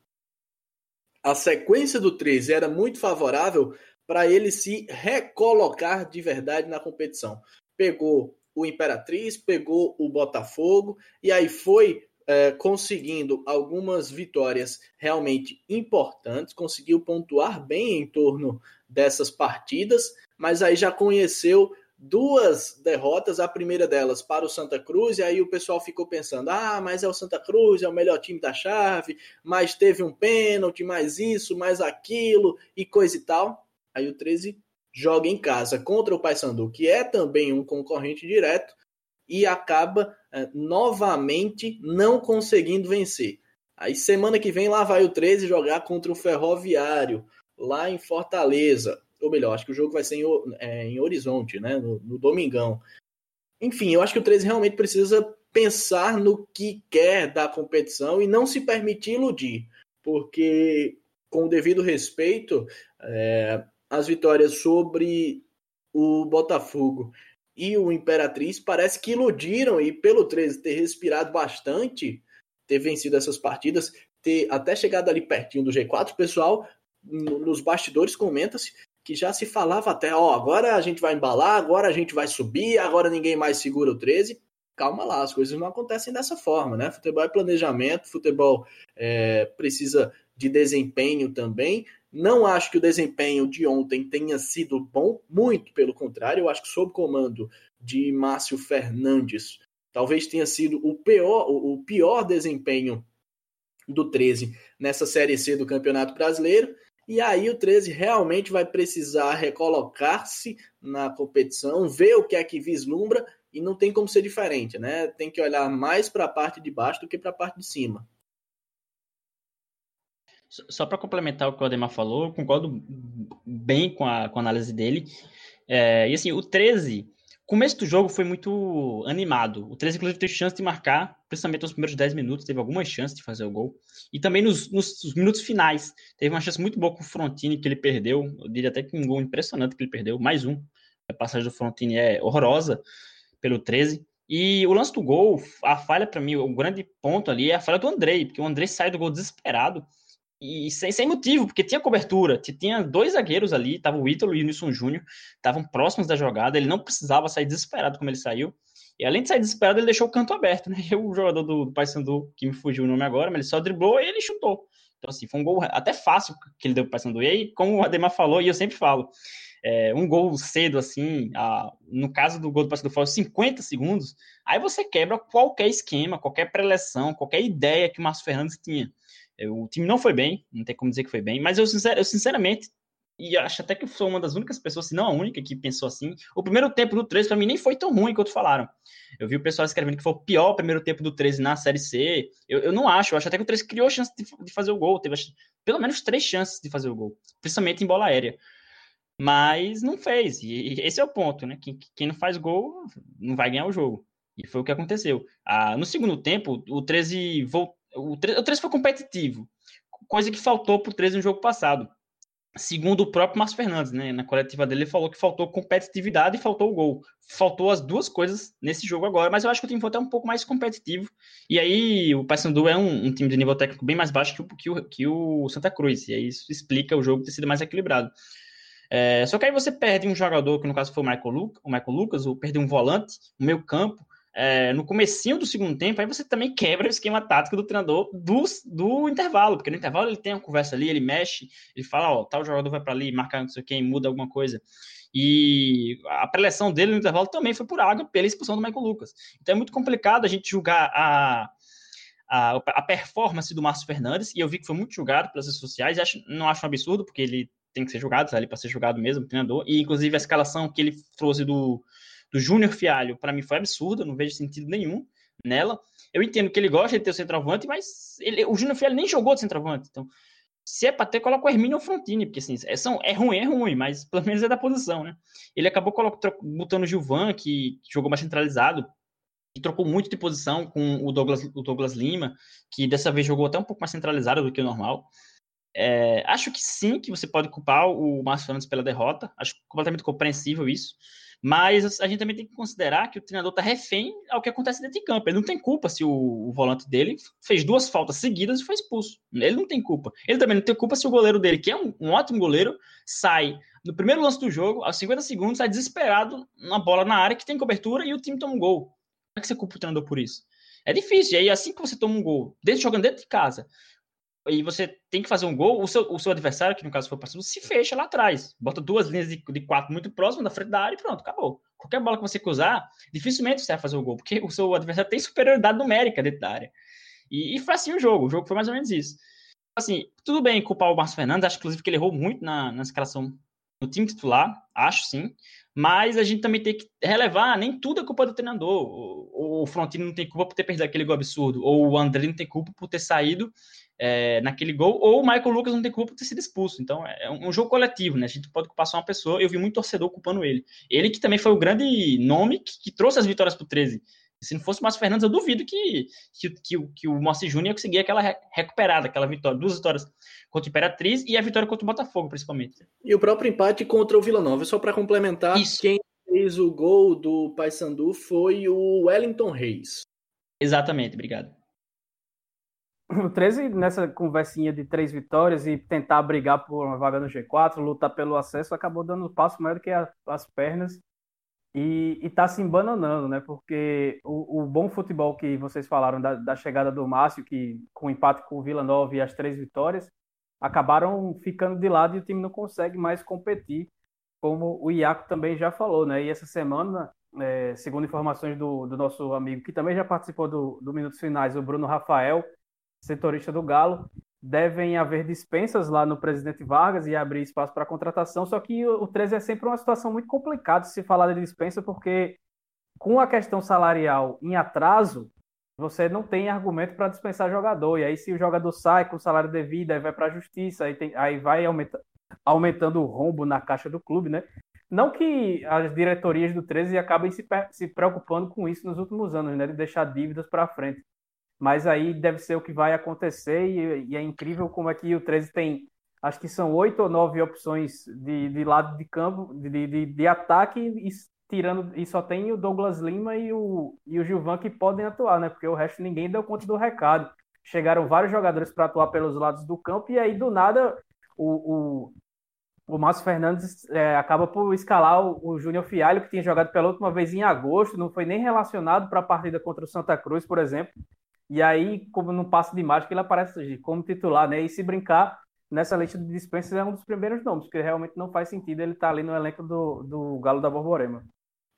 a sequência do 13 era muito favorável para ele se recolocar de verdade na competição. Pegou o Imperatriz, pegou o Botafogo e aí foi é, conseguindo algumas vitórias realmente importantes, conseguiu pontuar bem em torno dessas partidas, mas aí já conheceu duas derrotas, a primeira delas para o Santa Cruz, e aí o pessoal ficou pensando: ah, mas é o Santa Cruz, é o melhor time da chave, mas teve um pênalti, mais isso, mais aquilo e coisa e tal. Aí o 13 joga em casa contra o Paysandu, que é também um concorrente direto, e acaba é, novamente não conseguindo vencer. Aí semana que vem lá vai o 13 jogar contra o Ferroviário, lá em Fortaleza. Ou melhor, acho que o jogo vai ser em, é, em Horizonte, né? No, no, Domingão. Enfim, eu acho que o 13 realmente precisa pensar no que quer da competição e não se permitir iludir. Porque, com o devido respeito, é, as vitórias sobre o Botafogo e o Imperatriz parece que iludiram e pelo 13 ter respirado bastante, ter vencido essas partidas, ter até chegado ali pertinho do G4, o pessoal nos bastidores comenta-se que já se falava até, ó, agora a gente vai embalar, agora a gente vai subir, agora ninguém mais segura o 13. Calma lá, as coisas não acontecem dessa forma, né? Futebol é planejamento, futebol é, precisa de desempenho também, não acho que o desempenho de ontem tenha sido bom, muito pelo contrário, eu acho que sob comando de Márcio Fernandes, talvez tenha sido o pior, o pior desempenho do 13 nessa Série C do Campeonato Brasileiro. E aí o 13 realmente vai precisar recolocar-se na competição, ver o que é que vislumbra e não tem como ser diferente, né? Tem que olhar mais para a parte de baixo do que para a parte de cima. Só para complementar o que o Ademar falou, concordo bem com a, com a análise dele. É, e assim, o 13, começo do jogo foi muito animado. O 13, inclusive, teve chance de marcar, principalmente nos primeiros 10 minutos, teve algumas chances de fazer o gol. E também nos, nos, nos, minutos finais, teve uma chance muito boa com o Frontini, que ele perdeu. Eu diria até que um gol impressionante que ele perdeu, mais um. A passagem do Frontini é horrorosa pelo 13. E o lance do gol, a falha para mim, o grande ponto ali é a falha do Andrei, porque o Andrei sai do gol desesperado e sem, sem motivo, porque tinha cobertura, tinha dois zagueiros ali, tava o Ítalo e o Nilson Júnior, estavam próximos da jogada, ele não precisava sair desesperado como ele saiu, e além de sair desesperado, ele deixou o canto aberto, né, e o jogador do, do Paysandu, que me fugiu o nome agora, mas ele só driblou e ele chutou, então assim, foi um gol até fácil que ele deu pro Paysandu, e aí, como o Ademar falou, e eu sempre falo, é, um gol cedo, assim, a, no caso do gol do Paysandu, foi 50 segundos, aí você quebra qualquer esquema, qualquer preleção, qualquer ideia que o Márcio Fernandes tinha, o time não foi bem, não tem como dizer que foi bem, mas eu, sincer, eu sinceramente, e acho até que sou uma das únicas pessoas, se não a única, que pensou assim. O primeiro tempo do 13 para mim nem foi tão ruim quanto falaram. Eu vi o pessoal escrevendo que foi o pior primeiro tempo do 13 na Série C. Eu, eu não acho, eu acho até que o 13 criou chance de, de fazer o gol, teve pelo menos três chances de fazer o gol, principalmente em bola aérea. Mas não fez, e esse é o ponto, né? Quem, quem não faz gol não vai ganhar o jogo. E foi o que aconteceu. Ah, no segundo tempo, o 13 voltou o 13 foi competitivo, coisa que faltou para o 13 no jogo passado. Segundo o próprio Márcio Fernandes, né, na coletiva dele, ele falou que faltou competitividade e faltou o gol. Faltou as duas coisas nesse jogo agora, mas eu acho que o time foi até um pouco mais competitivo. E aí o Paysandu é um, um, time de nível técnico bem mais baixo que o, que o, que o Santa Cruz, e aí isso explica o jogo ter sido mais equilibrado. É, só que aí você perde um jogador, que no caso foi o Michael, Lu o Michael Lucas, ou perde um volante, um meio campo, é, no comecinho do segundo tempo, aí você também quebra o esquema tático do treinador do, do intervalo, porque no intervalo ele tem uma conversa ali, ele mexe, ele fala, ó, tal jogador vai para ali, marca não sei quem, muda alguma coisa. E a preleção dele no intervalo também foi por água pela expulsão do Michael Lucas. Então é muito complicado a gente julgar a, a, a performance do Márcio Fernandes, e eu vi que foi muito julgado pelas redes sociais, acho, não acho um absurdo, porque ele tem que ser julgado, tá ali para ser julgado mesmo, treinador, e inclusive a escalação que ele trouxe do, do Júnior Fialho, para mim foi absurda, não vejo sentido nenhum nela. Eu entendo que ele gosta de ter o centroavante, mas ele, o Júnior Fialho nem jogou de centroavante, então se é para ter, coloca o Hermínio ou Frontini, porque assim, é, são, é ruim, é ruim, mas pelo menos é da posição, né? Ele acabou botando o Gilvan, que, que jogou mais centralizado, que trocou muito de posição com o Douglas, o Douglas Lima, que dessa vez jogou até um pouco mais centralizado do que o normal. É, acho que sim, que você pode culpar o Márcio Fernandes pela derrota. Acho completamente compreensível isso. Mas a gente também tem que considerar que o treinador está refém ao que acontece dentro de campo. Ele não tem culpa se o, o, volante dele fez duas faltas seguidas e foi expulso. Ele não tem culpa. Ele também não tem culpa se o goleiro dele, que é um, um ótimo goleiro, sai no primeiro lance do jogo, aos 50 segundos, sai desesperado na bola na área que tem cobertura e o time toma um gol. Como é que você culpa o treinador por isso? É difícil. E aí, assim que você toma um gol, dentro, jogando dentro de casa, e você tem que fazer um gol, o seu, o seu adversário, que no caso foi o parceiro, se fecha lá atrás. Bota duas linhas de, de quatro muito próximas da frente da área e pronto, acabou. Qualquer bola que você cruzar, dificilmente você vai fazer o gol, porque o seu adversário tem superioridade numérica dentro da área. E, e foi assim o jogo, o jogo foi mais ou menos isso. Assim, tudo bem culpar o Márcio Fernandes, acho inclusive que ele errou muito na, na escalação no time titular, acho sim. Mas a gente também tem que relevar, nem tudo é culpa do treinador. O, o Frontino não tem culpa por ter perdido aquele gol absurdo, ou o André não tem culpa por ter saído é, naquele gol, ou o Michael Lucas não tem culpa por ter sido expulso. Então é um jogo coletivo, né? A gente pode culpar só uma pessoa. Eu vi muito torcedor culpando ele. Ele que também foi o grande nome que, que trouxe as vitórias para o 13. Se não fosse o Márcio Fernandes, eu duvido que, que, que, que o Moacir Júnior ia conseguir aquela recuperada, aquela vitória, duas vitórias contra o Imperatriz e a vitória contra o Botafogo, principalmente. E o próprio empate contra o Vila Nova. Só para complementar, Isso. quem fez o gol do Paysandu foi o Wellington Reis. Exatamente, obrigado o 13, nessa conversinha de três vitórias e tentar brigar por uma vaga no G4, lutar pelo acesso, acabou dando um passo maior do que a, as pernas e, está se embananando, né? Porque o, o, bom futebol que vocês falaram da, da, chegada do Márcio, que com o empate com o Vila Nova e as três vitórias, acabaram ficando de lado e o time não consegue mais competir, como o Iaco também já falou, né? E essa semana, é, segundo informações do, do, nosso amigo, que também já participou do, do Minutos Finais, o Bruno Rafael, setorista do Galo, devem haver dispensas lá no presidente Vargas e abrir espaço para contratação, só que o 13 é sempre uma situação muito complicada se falar de dispensa, porque com a questão salarial em atraso, você não tem argumento para dispensar jogador. E aí, se o jogador sai com o salário devido, aí vai para a justiça, aí, tem, aí vai aumenta, aumentando o rombo na caixa do clube, né? Não que as diretorias do 13 acabem se, se preocupando com isso nos últimos anos, né? De deixar dívidas para frente mas aí deve ser o que vai acontecer e, e, é incrível como aqui o 13 tem, acho que são oito ou nove opções de, de lado de campo, de, de, de, ataque e tirando e só tem o Douglas Lima e o, e o Gilvan que podem atuar, né? Porque o resto ninguém deu conta do recado. Chegaram vários jogadores para atuar pelos lados do campo e aí do nada o, o, o Márcio Fernandes é, acaba por escalar o, o Júnior Fialho, que tinha jogado pela última vez em agosto, não foi nem relacionado para a partida contra o Santa Cruz, por exemplo. E aí, como não passa de mágica, ele aparece como titular, né? E se brincar, nessa lista de dispensas é um dos primeiros nomes, porque realmente não faz sentido ele estar tá ali no elenco do, do Galo da Borborema.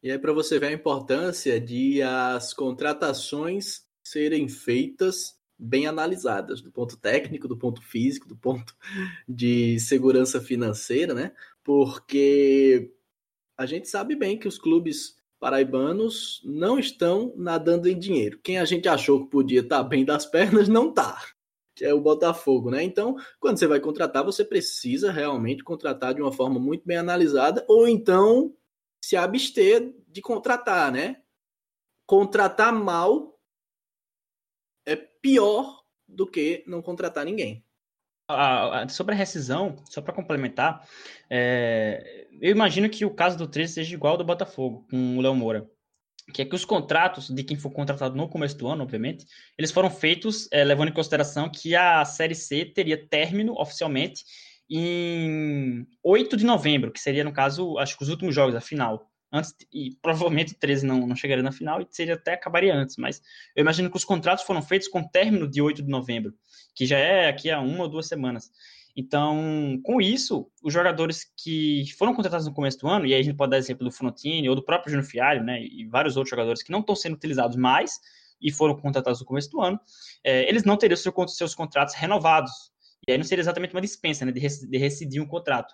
E aí, para você ver a importância de as contratações serem feitas bem analisadas, do ponto técnico, do ponto físico, do ponto de segurança financeira, né? Porque a gente sabe bem que os clubes paraibanos não estão nadando em dinheiro. Quem a gente achou que podia estar tá bem das pernas não está. É o Botafogo, né? Então, quando você vai contratar, você precisa realmente contratar de uma forma muito bem analisada, ou então se abster de contratar, né? Contratar mal é pior do que não contratar ninguém sobre a rescisão, só para complementar, é, eu imagino que o caso do 13 seja igual ao do Botafogo, com o Léo Moura. Que é que os contratos de quem for contratado no começo do ano, obviamente, eles foram feitos é, levando em consideração que a Série C teria término oficialmente em 8 de novembro, que seria, no caso, acho que os últimos jogos, a final. Antes, e provavelmente o 13 não, não chegaria na final e seria até acabaria antes, mas eu imagino que os contratos foram feitos com término de 8 de novembro, que já é aqui há uma ou duas semanas. Então, com isso, os jogadores que foram contratados no começo do ano, e aí a gente pode dar exemplo do Frontini ou do próprio Júnior Fialho, né, e vários outros jogadores que não estão sendo utilizados mais e foram contratados no começo do ano, é, eles não teriam seus contratos renovados. E aí não seria exatamente uma dispensa, né, de, de rescindir um contrato.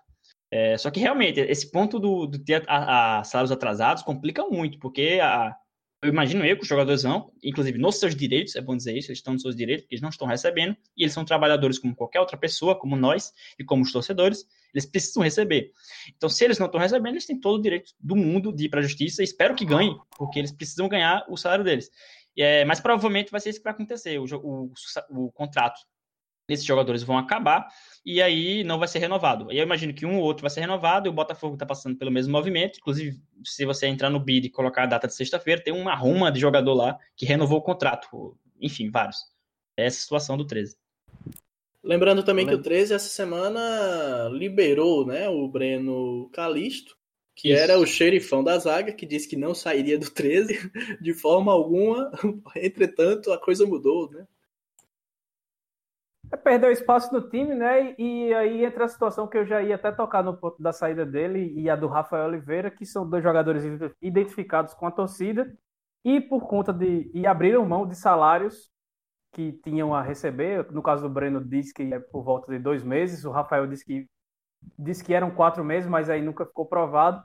É, só que realmente, esse ponto do, do ter a, a salários atrasados complica muito, porque a, eu imagino eu que os jogadores vão, inclusive nos seus direitos, é bom dizer isso, eles estão nos seus direitos, eles não estão recebendo, e eles são trabalhadores como qualquer outra pessoa, como nós e como os torcedores, eles precisam receber. Então, se eles não estão recebendo, eles têm todo o direito do mundo de ir para a justiça, espero que ganhem, porque eles precisam ganhar o salário deles. É, mas provavelmente vai ser isso que vai acontecer, o, o, o contrato esses jogadores vão acabar e aí não vai ser renovado. E eu imagino que um ou outro vai ser renovado e o Botafogo está passando pelo mesmo movimento. Inclusive, se você entrar no bid e colocar a data de sexta-feira, tem uma ruma de jogador lá que renovou o contrato. Enfim, vários. É essa a situação do 13. Lembrando também que o 13 essa semana liberou né, o Breno Calisto, que Isso. era o xerifão da zaga, que disse que não sairia do 13 de forma alguma. Entretanto, a coisa mudou, né? É, perdeu espaço no time, né? E aí entra a situação que eu já ia até tocar no ponto da saída dele e a do Rafael Oliveira, que são dois jogadores identificados com a torcida e por conta de e abriram mão de salários que tinham a receber. No caso do Breno disse que é por volta de dois meses, o Rafael disse que disse que eram quatro meses, mas aí nunca ficou provado.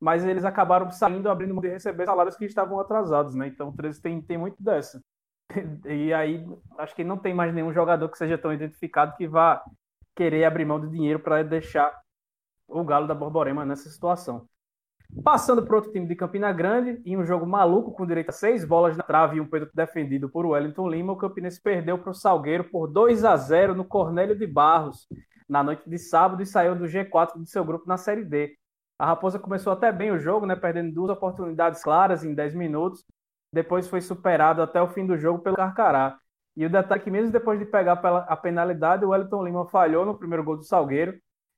Mas eles acabaram saindo, abrindo mão de receber salários que estavam atrasados, né? Então o 13 tem, tem muito dessa. E aí, acho que não tem mais nenhum jogador que seja tão identificado que vá querer abrir mão do dinheiro para deixar o Galo da Borborema nessa situação. Passando para outro time de Campina Grande, em um jogo maluco com direito a seis bolas na trave e um pênalti defendido por Wellington Lima, o Campinense perdeu para o Salgueiro por 2 a 0 no Cornélio de Barros na noite de sábado e saiu do G4 do seu grupo na Série D. A Raposa começou até bem o jogo, né, perdendo duas oportunidades claras em 10 minutos, depois foi superado até o fim do jogo pelo Carcará. E o detalhe é que mesmo depois de pegar a penalidade, o Wellington Lima falhou no primeiro gol do Salgueiro,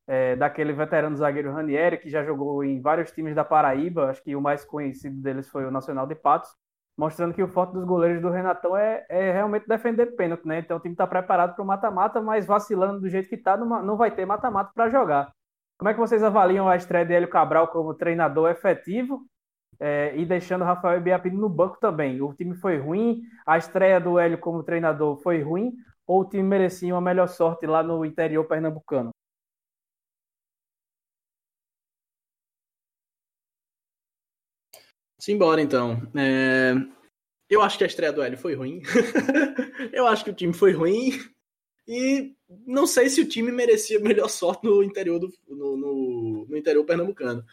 é, daquele veterano zagueiro Ranieri, que já jogou em vários times da Paraíba, acho que o mais conhecido deles foi o Nacional de Patos, mostrando que o forte dos goleiros do Renatão é, é realmente defender pênalti, né? Então o time está preparado para o mata-mata, mas vacilando do jeito que está, não vai ter mata-mata para jogar. Como é que vocês avaliam a estreia de Hélio Cabral como treinador efetivo é, e deixando o Rafael Biapino no banco também. O time foi ruim, a estreia do Hélio como treinador foi ruim, ou o time merecia uma melhor sorte lá no interior pernambucano? Simbora então. É... Eu acho que a estreia do Hélio foi ruim. eu acho que o time foi ruim. E não sei se o time merecia melhor sorte no interior do no, no, no interior pernambucano.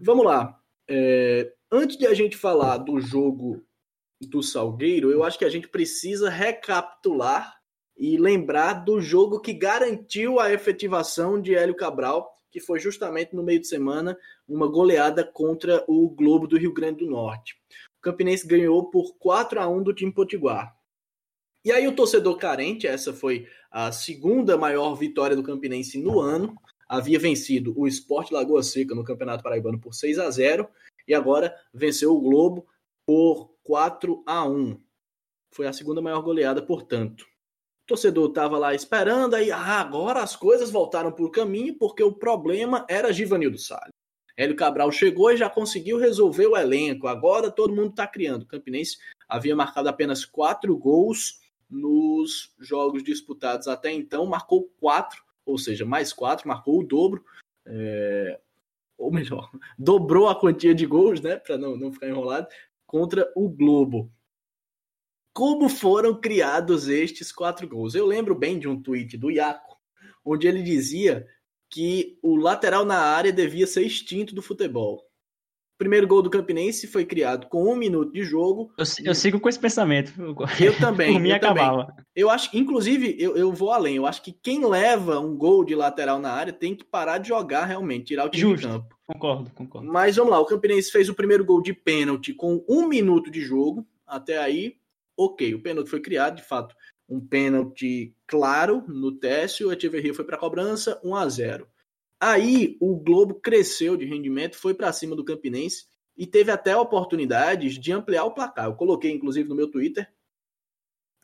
Vamos lá. É, antes de a gente falar do jogo do Salgueiro, eu acho que a gente precisa recapitular e lembrar do jogo que garantiu a efetivação de Hélio Cabral, que foi justamente no meio de semana uma goleada contra o Globo do Rio Grande do Norte. O Campinense ganhou por 4 a 1 do time Potiguar. E aí o torcedor carente, essa foi a segunda maior vitória do Campinense no ano, havia vencido o Esporte Lagoa Seca no Campeonato Paraibano por 6 a 0 e agora venceu o Globo por 4 a 1. Foi a segunda maior goleada, portanto. O torcedor estava lá esperando, aí ah, agora as coisas voltaram para o caminho, porque o problema era Givanildo Salles. Hélio Cabral chegou e já conseguiu resolver o elenco. Agora todo mundo está criando. O Campinense havia marcado apenas quatro gols nos jogos disputados até então, marcou quatro, ou seja, mais quatro, marcou o dobro. É ou melhor, dobrou a quantia de gols, né, para não, não ficar enrolado, contra o Globo. Como foram criados estes quatro gols? Eu lembro bem de um tweet do Iaco, onde ele dizia que o lateral na área devia ser extinto do futebol. O primeiro gol do Campinense foi criado com um minuto de jogo. Eu, eu sigo com esse pensamento. Eu também. Por mim eu acabava. Também. Eu acho, inclusive, eu, eu vou além. Eu acho que quem leva um gol de lateral na área tem que parar de jogar realmente, tirar o time Justo. de campo. Concordo, concordo. Mas vamos lá, o Campinense fez o primeiro gol de pênalti com um minuto de jogo. Até aí, ok. O pênalti foi criado, de fato. um pênalti claro no Técio, o Echeverria foi para a cobrança, 1 a 0. Aí o Globo cresceu de rendimento, foi para cima do Campinense e teve até oportunidades de ampliar o placar. Eu coloquei, inclusive, no meu Twitter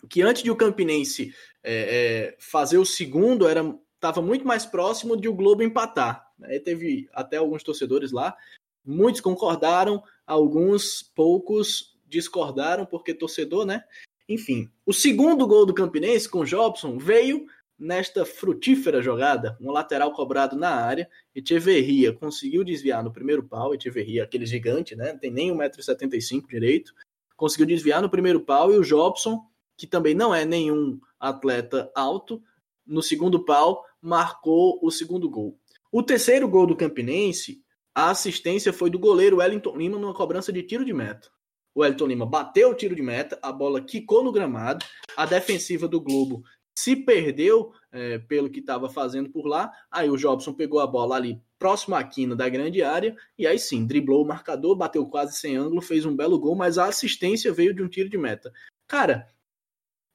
que antes de o Campinense é, é, fazer o segundo, era estava muito mais próximo de o Globo empatar. Né? Teve até alguns torcedores lá, muitos concordaram, alguns poucos discordaram, porque torcedor, né? Enfim, o segundo gol do Campinense com Jobson veio nesta frutífera jogada, um lateral cobrado na área, Echeverria conseguiu desviar no primeiro pau, Echeverria, aquele gigante, né? Não tem nem 1,75m direito, conseguiu desviar no primeiro pau e o Jobson, que também não é nenhum atleta alto, no segundo pau, marcou o segundo gol. O terceiro gol do Campinense, a assistência foi do goleiro Wellington Lima numa cobrança de tiro de meta. O Wellington Lima bateu o tiro de meta, a bola quicou no gramado, a defensiva do Globo se perdeu é, pelo que estava fazendo por lá. Aí o Jobson pegou a bola ali próximo à quina da grande área e aí sim, driblou o marcador, bateu quase sem ângulo, fez um belo gol, mas a assistência veio de um tiro de meta. Cara,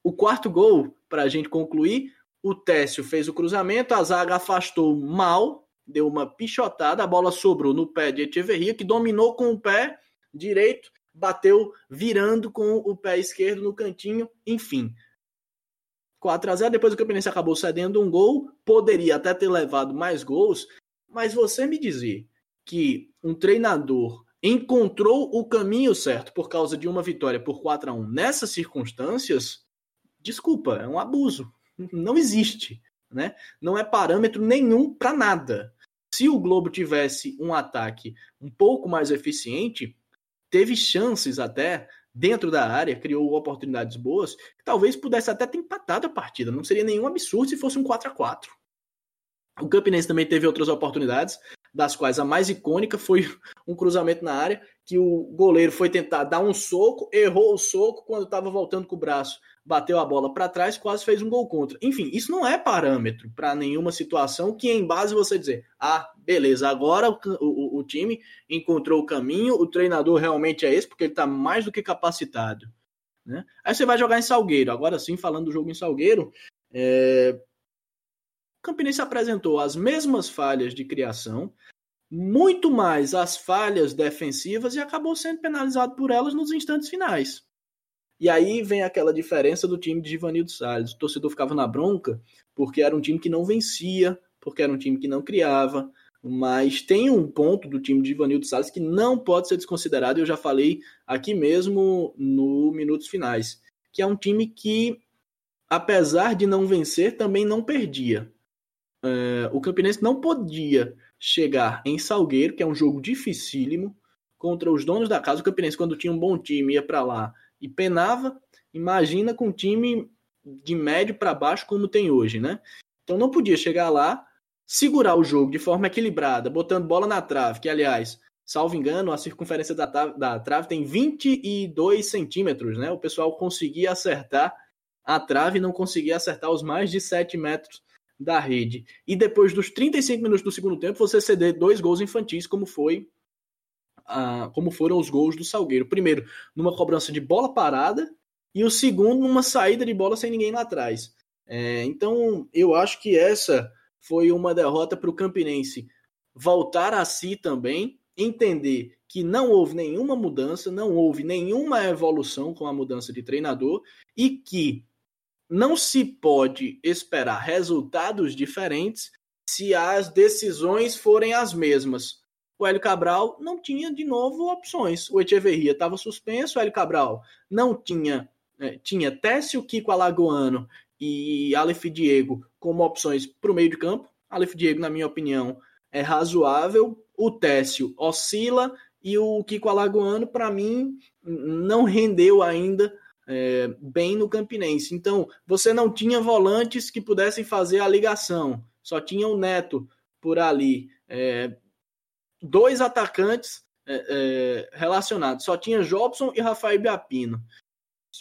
o quarto gol, para a gente concluir, o Técio fez o cruzamento, a zaga afastou mal, deu uma pichotada, a bola sobrou no pé de Echeverria, que dominou com o pé direito, bateu virando com o pé esquerdo no cantinho, enfim. 4 a 0 depois o Campinense acabou cedendo um gol, poderia até ter levado mais gols, mas você me dizer que um treinador encontrou o caminho certo por causa de uma vitória por 4 a 1 nessas circunstâncias, desculpa, é um abuso. Não existe, né? Não é parâmetro nenhum para nada. Se o Globo tivesse um ataque um pouco mais eficiente, teve chances até dentro da área, criou oportunidades boas, que talvez pudesse até ter empatado a partida. Não seria nenhum absurdo se fosse um 4 a 4 O Campinense também teve outras oportunidades, das quais a mais icônica foi um cruzamento na área, que o goleiro foi tentar dar um soco, errou o soco quando estava voltando com o braço, bateu a bola para trás, quase fez um gol contra. Enfim, isso não é parâmetro para nenhuma situação que em base você dizer, ah, beleza, agora o, o, o, time encontrou o caminho, o treinador realmente é esse, porque ele está mais do que capacitado. Né? Aí você vai jogar em Salgueiro. Agora sim, falando do jogo em Salgueiro, é... Campinense apresentou as mesmas falhas de criação, muito mais as falhas defensivas e acabou sendo penalizado por elas nos instantes finais. E aí vem aquela diferença do time de Givanildo Salles. O torcedor ficava na bronca porque era um time que não vencia, porque era um time que não criava. Mas tem um ponto do time de Givanildo Salles que não pode ser desconsiderado, eu já falei aqui mesmo no Minutos Finais, que é um time que, apesar de não vencer, também não perdia. É, o Campinense não podia chegar em Salgueiro, que é um jogo dificílimo, contra os donos da casa. O Campinense, quando tinha um bom time, ia para lá e penava. Imagina com um time de médio para baixo como tem hoje, né? Então não podia chegar lá, segurar o jogo de forma equilibrada, botando bola na trave, que aliás, salvo engano, a circunferência da, da trave tem 22 centímetros, né? O pessoal conseguia acertar a trave e não conseguia acertar os mais de 7 metros da rede. E depois dos 35 minutos do segundo tempo, você ceder dois gols infantis, como foi a, como foram os gols do Salgueiro. Primeiro, numa cobrança de bola parada, e o segundo, numa saída de bola sem ninguém lá atrás. É, então, eu acho que essa foi uma derrota para o Campinense voltar a si também, entender que não houve nenhuma mudança, não houve nenhuma evolução com a mudança de treinador e que não se pode esperar resultados diferentes se as decisões forem as mesmas o Hélio Cabral não tinha de novo opções. O Echeverria estava suspenso, o Hélio Cabral não tinha. É, tinha Técio, Kiko Alagoano e Aleph Diego como opções para o meio de campo. Aleph Diego, na minha opinião, é razoável. O Técio oscila e o Kiko Alagoano, para mim, não rendeu ainda é, bem no Campinense. Então, você não tinha volantes que pudessem fazer a ligação, só tinha o Neto por ali. É, dois atacantes é, é, relacionados. Só tinha Jobson e Rafael Biapino.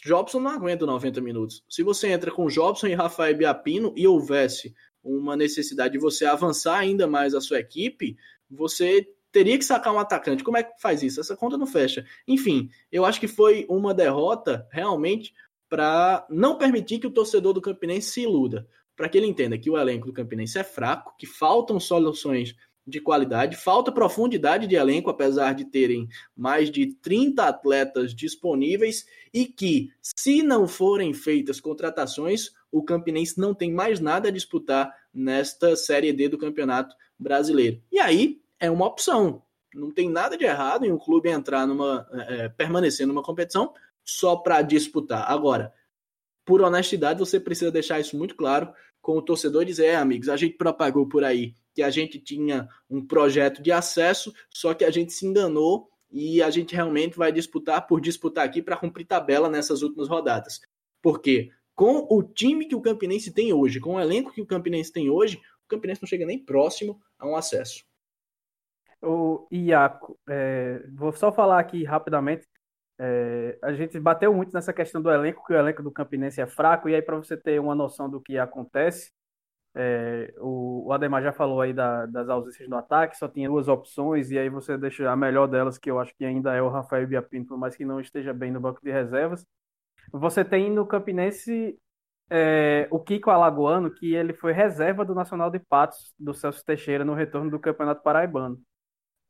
Jobson não aguenta 90 minutos. Se você entra com Jobson e Rafael Biapino e houvesse uma necessidade de você avançar ainda mais a sua equipe, você teria que sacar um atacante. Como é que faz isso? Essa conta não fecha. Enfim, eu acho que foi uma derrota realmente para não permitir que o torcedor do Campinense se iluda. Para que ele entenda que o elenco do Campinense é fraco, que faltam soluções de qualidade, falta profundidade de elenco, apesar de terem mais de 30 atletas disponíveis, e que, se não forem feitas contratações, o Campinense não tem mais nada a disputar nesta Série D do Campeonato Brasileiro. E aí é uma opção. Não tem nada de errado em um clube entrar numa. É, permanecer numa competição só para disputar. Agora, por honestidade, você precisa deixar isso muito claro com o torcedor dizer, é, amigos, a gente propagou por aí que a gente tinha um projeto de acesso, só que a gente se enganou e a gente realmente vai disputar por disputar aqui para cumprir tabela nessas últimas rodadas. Porque com o time que o Campinense tem hoje, com o elenco que o Campinense tem hoje, o Campinense não chega nem próximo a um acesso. O Iaco, é, vou só falar aqui rapidamente. É, a gente bateu muito nessa questão do elenco, que o elenco do Campinense é fraco, e aí, para você ter uma noção do que acontece, é, o, o, Ademar já falou aí da, das ausências no ataque, só tinha duas opções, e aí você deixa a melhor delas, que eu acho que ainda é o Rafael Biapino, por mais que não esteja bem no banco de reservas. Você tem no Campinense é, o Kiko Alagoano, que ele foi reserva do Nacional de Patos, do Celso Teixeira, no retorno do Campeonato Paraibano.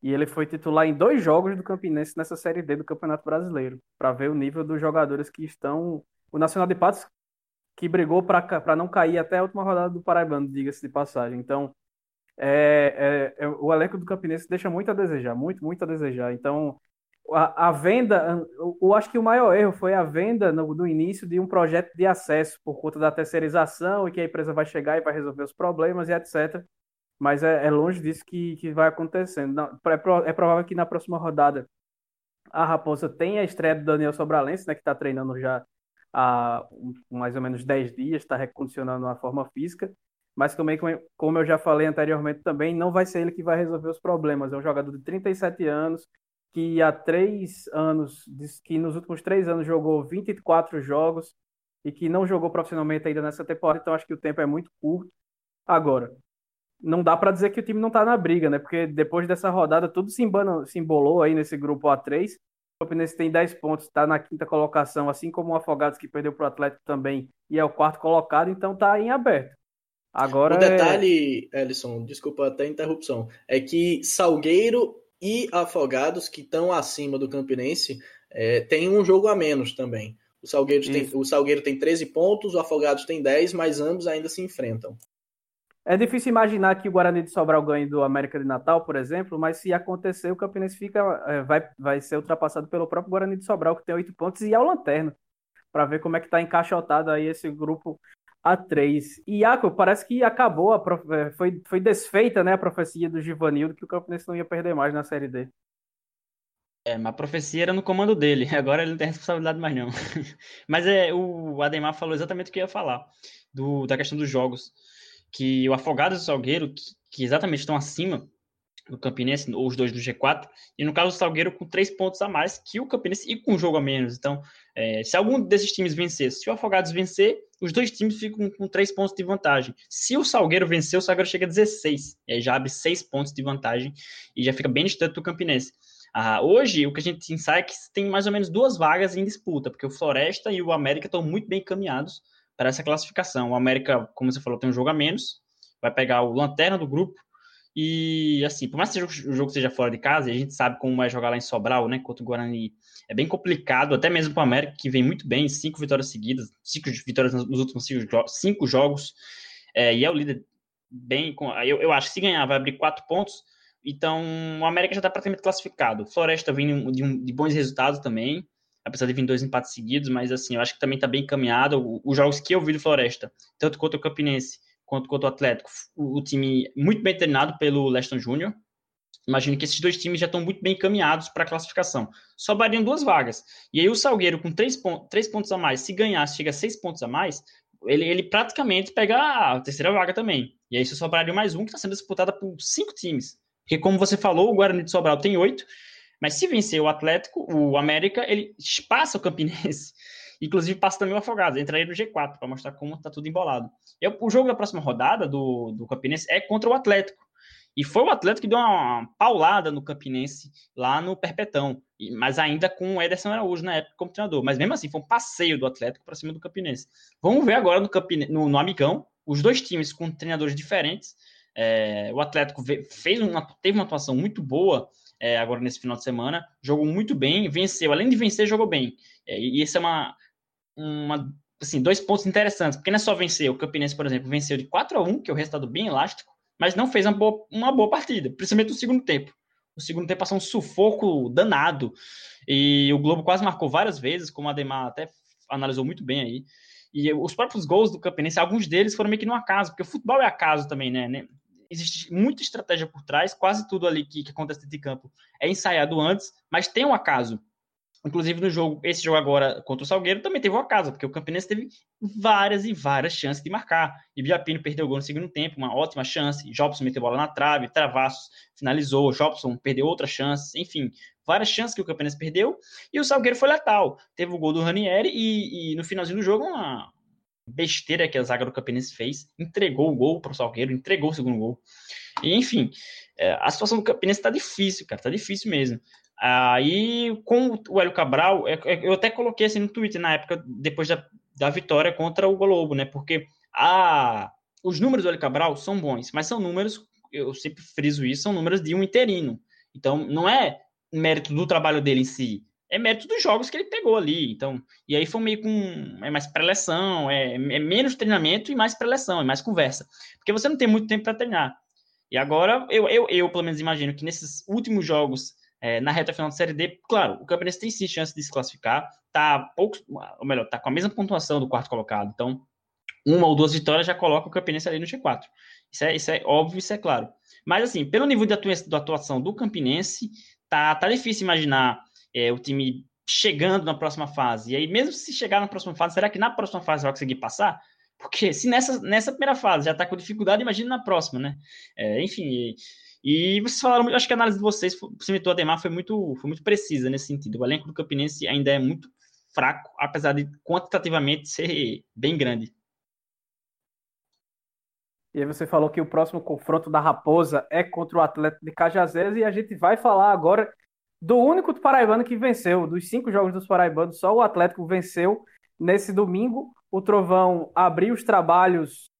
E ele foi titular em dois jogos do Campinense nessa Série D do Campeonato Brasileiro, para ver o nível dos jogadores que estão. O Nacional de Patos que brigou para não cair até a última rodada do Paraibano, diga-se de passagem. Então, é, é, é, o elenco do Campinense deixa muito a desejar, muito, muito a desejar. Então, a, a venda, eu acho que o maior erro foi a venda no, no, início de um projeto de acesso por conta da terceirização e que a empresa vai chegar e vai resolver os problemas e etc. Mas é, é longe disso que, que vai acontecendo. Não, é, é provável que na próxima rodada a Raposa tenha a estreia do Daniel Sobralense, né, que está treinando já há mais ou menos 10 dias, está recondicionando a forma física, mas também, como eu já falei anteriormente, também não vai ser ele que vai resolver os problemas. É um jogador de 37 anos, que há três anos, que nos últimos três anos jogou 24 jogos e que não jogou profissionalmente ainda nessa temporada, então acho que o tempo é muito curto. Agora, não dá para dizer que o time não está na briga, né? Porque depois dessa rodada tudo se, se embolou aí nesse grupo A3 o Campinense tem 10 pontos, está na quinta colocação, assim como o Afogados que perdeu para o Atlético também e é o quarto colocado, então está em aberto. Agora o detalhe, é... Ellison, desculpa até a interrupção, é que Salgueiro e Afogados, que estão acima do Campinense, é, tem um jogo a menos também. O Salgueiro, tem, o Salgueiro tem 13 pontos, o Afogados tem 10, mas ambos ainda se enfrentam. É difícil imaginar que o Guarani de Sobral ganhe do América de Natal, por exemplo, mas se acontecer, o Campinense fica, é, vai, vai ser ultrapassado pelo próprio Guarani de Sobral, que tem oito pontos, e é o Lanterna, para ver como é que está encaixotado aí esse grupo A3. E, Iaco, parece que acabou, a prof... É, foi, foi desfeita né, a profecia do Givanildo que o Campinense não ia perder mais na Série D. É, mas a profecia era no comando dele, agora ele não tem responsabilidade mais não. mas é, o Ademar falou exatamente o que eu ia falar, do, da questão dos jogos que o Afogados e o Salgueiro, que, que exatamente estão acima do Campinense, ou os dois do G4, e no caso o Salgueiro com três pontos a mais que o Campinense e com um jogo a menos. Então, é, se algum desses times vencer, se o Afogados vencer, os dois times ficam com três pontos de vantagem. Se o Salgueiro vencer, o Salgueiro chega a 16, e aí já abre seis pontos de vantagem e já fica bem distante do Campinense. Ah, hoje, o que a gente tem é que tem mais ou menos duas vagas em disputa, porque o Floresta e o América estão muito bem encaminhados para essa classificação. O América, como você falou, tem um jogo a menos, vai pegar o lanterna do grupo. E assim, por mais que o jogo seja fora de casa, e a gente sabe como vai jogar lá em Sobral, né, contra o Guarani, é bem complicado, até mesmo para o América, que vem muito bem, cinco vitórias seguidas, cinco vitórias nos últimos cinco, cinco jogos, é, e é o líder bem. Eu, eu acho que se ganhar vai abrir quatro pontos, então o América já está praticamente classificado. Floresta vem de, um, de bons resultados também, apesar de vir dois empates seguidos, mas assim, eu acho que também está bem encaminhado. Os jogos que eu vi do Floresta, tanto contra o Campinense quanto contra o Atlético, o, o time muito bem treinado pelo Leston Júnior. Imagino que esses dois times já estão muito bem encaminhados para a classificação. Sobrariam duas vagas. E aí o Salgueiro, com três, pontos, três pontos a mais, se ganhar, chega a seis pontos a mais, ele, ele praticamente pega a terceira vaga também. E aí só sobraria mais um, que está sendo disputada por cinco times. Porque, como você falou, o Guarani de Sobral tem oito, mas se vencer o Atlético, o América, ele passa o Campinense. Inclusive passa também o Afogados, entraria no G4 para mostrar como está tudo embolado. E o jogo da próxima rodada do, do Campinense é contra o Atlético. E foi o Atlético que deu uma paulada no Campinense lá no Perpetão, mas ainda com o Ederson Araújo na época como treinador. Mas mesmo assim, foi um passeio do Atlético para cima do Campinense. Vamos ver agora no, Campine... no, no Amigão, os dois times com treinadores diferentes. É, o Atlético fez uma, teve uma atuação muito boa é, agora nesse final de semana, jogou muito bem, venceu. Além de vencer, jogou bem. É, e isso é uma, uma assim, dois pontos interessantes, porque não é só vencer. O Campinense, por exemplo, venceu de 4 a 1 que é o resultado bem elástico, mas não fez uma boa, uma boa partida, principalmente no segundo tempo. O segundo tempo passou um sufoco danado. E o Globo quase marcou várias vezes, como a Ademar até analisou muito bem aí. E os próprios gols do Campinense, alguns deles foram meio que no acaso, porque o futebol é acaso também, né? Existe muita estratégia por trás, quase tudo ali que, que acontece dentro de campo é ensaiado antes, mas tem um acaso. Inclusive no jogo, esse jogo agora contra o Salgueiro também teve uma casa, porque o Campinense teve várias e várias chances de marcar. E Biapino perdeu o gol no segundo tempo, uma ótima chance. Jobson meteu bola na trave, Travassos finalizou, Jobson perdeu outra chance, enfim, várias chances que o Campinense perdeu. E o Salgueiro foi letal. Teve o gol do Ranieri e, e no finalzinho do jogo uma besteira que a zaga do Campinense fez, entregou o gol para o Salgueiro, entregou o segundo gol. E, enfim, é, a situação do Campinense está difícil, cara, tá difícil mesmo. Aí, com o Hélio Cabral, é, é, eu até coloquei assim no Twitter na época, depois da, da vitória contra o Globo, né? Porque a, os números do Hélio Cabral são bons, mas são números, eu sempre friso isso, são números de um interino. Então, não é mérito do trabalho dele em si, é mérito dos jogos que ele pegou ali. Então, e aí foi meio com é mais preleção, é, é menos treinamento e mais preleção, é mais conversa. Porque você não tem muito tempo para treinar. E agora, eu, eu, eu, pelo menos imagino que nesses últimos jogos é, na reta final da Série D, claro, o Campinense tem sim chance de se classificar, tá pouco, ou melhor, tá com a mesma pontuação do quarto colocado, então uma ou duas vitórias já coloca o Campinense ali no G4. Isso é, isso é óbvio, isso é claro. Mas assim, pelo nível de atuação do Campinense, tá, tá difícil imaginar é, o time chegando na próxima fase. E aí, mesmo se chegar na próxima fase, será que na próxima fase vai conseguir passar? Porque se nessa, nessa primeira fase já está com dificuldade, imagina na próxima, né? É, enfim, e vocês falaram, acho que a análise de vocês, você citou Ademar, foi muito, foi muito precisa nesse sentido. O elenco do Campinense ainda é muito fraco, apesar de quantitativamente ser bem grande. E aí você falou que o próximo confronto da Raposa é contra o Atlético de Cajazeiras e a gente vai falar agora do único paraibano que venceu. Dos cinco jogos dos paraibanos, só o Atlético venceu. Nesse domingo, o Trovão abriu os trabalhos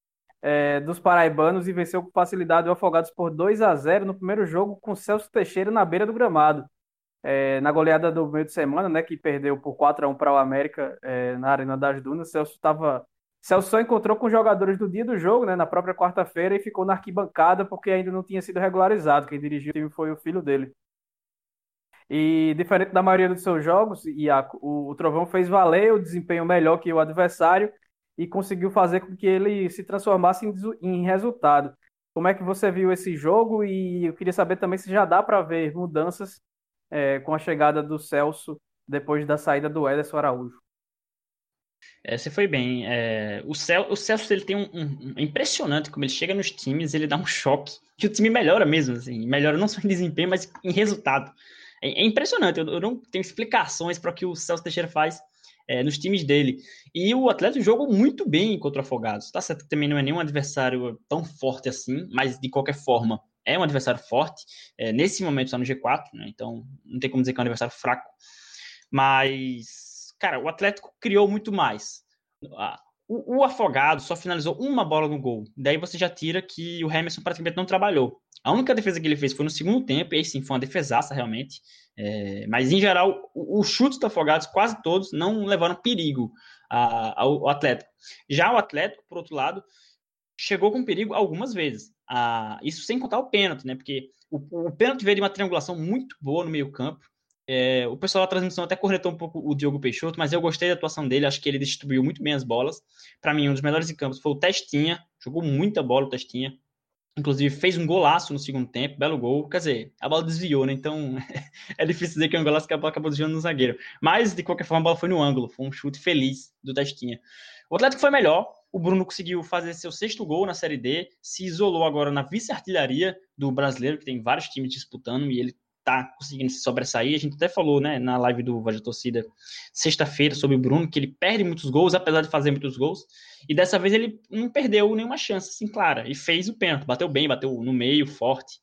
é, dos paraibanos e venceu com facilidade o Afogados por 2 a 0 no primeiro jogo com Celso Teixeira na beira do gramado. É, na goleada do meio de semana, né, que perdeu por 4 a 1 para o América é, na Arena das Dunas, Celso estava Celso só encontrou com os jogadores do dia do jogo, né, na própria quarta-feira e ficou na arquibancada porque ainda não tinha sido regularizado. Quem dirigiu o time foi o filho dele. E diferente da maioria dos seus jogos, Iaco, o, o Trovão fez valer o desempenho melhor que o adversário e conseguiu fazer com que ele se transformasse em, em resultado. Como é que você viu esse jogo? E eu queria saber também se já dá para ver mudanças é, com a chegada do Celso depois da saída do Ederson Araújo. É, você foi bem. É, o, Cel, o Celso ele tem um, um, um, impressionante como ele chega nos times, ele dá um choque que o time melhora mesmo, assim, melhora não só em desempenho, mas em resultado. É, é impressionante. Eu, não tenho explicações para o que o Celso Teixeira faz é, nos times dele. E o Atlético jogou muito bem contra o Afogados. Tá certo também não é nenhum adversário tão forte assim, mas de qualquer forma é um adversário forte. É, nesse momento está no G4, né? Então não tem como dizer que é um adversário fraco. Mas, cara, o Atlético criou muito mais. O, o Afogado só finalizou uma bola no gol. Daí você já tira que o Emerson praticamente não trabalhou. A única defesa que ele fez foi no segundo tempo, e aí sim foi uma defesaça realmente. É, mas em geral, os chutes do Afogados, quase todos, não levaram perigo a, ao, ao, Atlético. Já o Atlético, por outro lado, chegou com perigo algumas vezes. Isso sem contar o pênalti, né? Porque o, o pênalti veio de uma triangulação muito boa no meio-campo. É, o pessoal da transmissão até corretou um pouco o Diogo Peixoto, mas eu gostei da atuação dele, acho que ele distribuiu muito bem as bolas. Para mim, um dos melhores em campo foi o Testinha, jogou muita bola o Testinha. Inclusive fez um golaço no segundo tempo, belo gol. Quer dizer, a bola desviou, né? Então é difícil dizer que é um golaço que a bola acabou desviando no zagueiro. Mas, de qualquer forma, a bola foi no ângulo. Foi um chute feliz do Testinha. O Atlético foi melhor. O Bruno conseguiu fazer seu sexto gol na Série D. Se isolou agora na vice-artilharia do brasileiro, que tem vários times disputando, e ele tá conseguindo se sobressair. A gente até falou, né, na live do Vaja Torcida, sexta-feira, sobre o Bruno, que ele perde muitos gols, apesar de fazer muitos gols. E dessa vez ele não perdeu nenhuma chance, assim, clara. E fez o pênalti, bateu bem, bateu no meio, forte.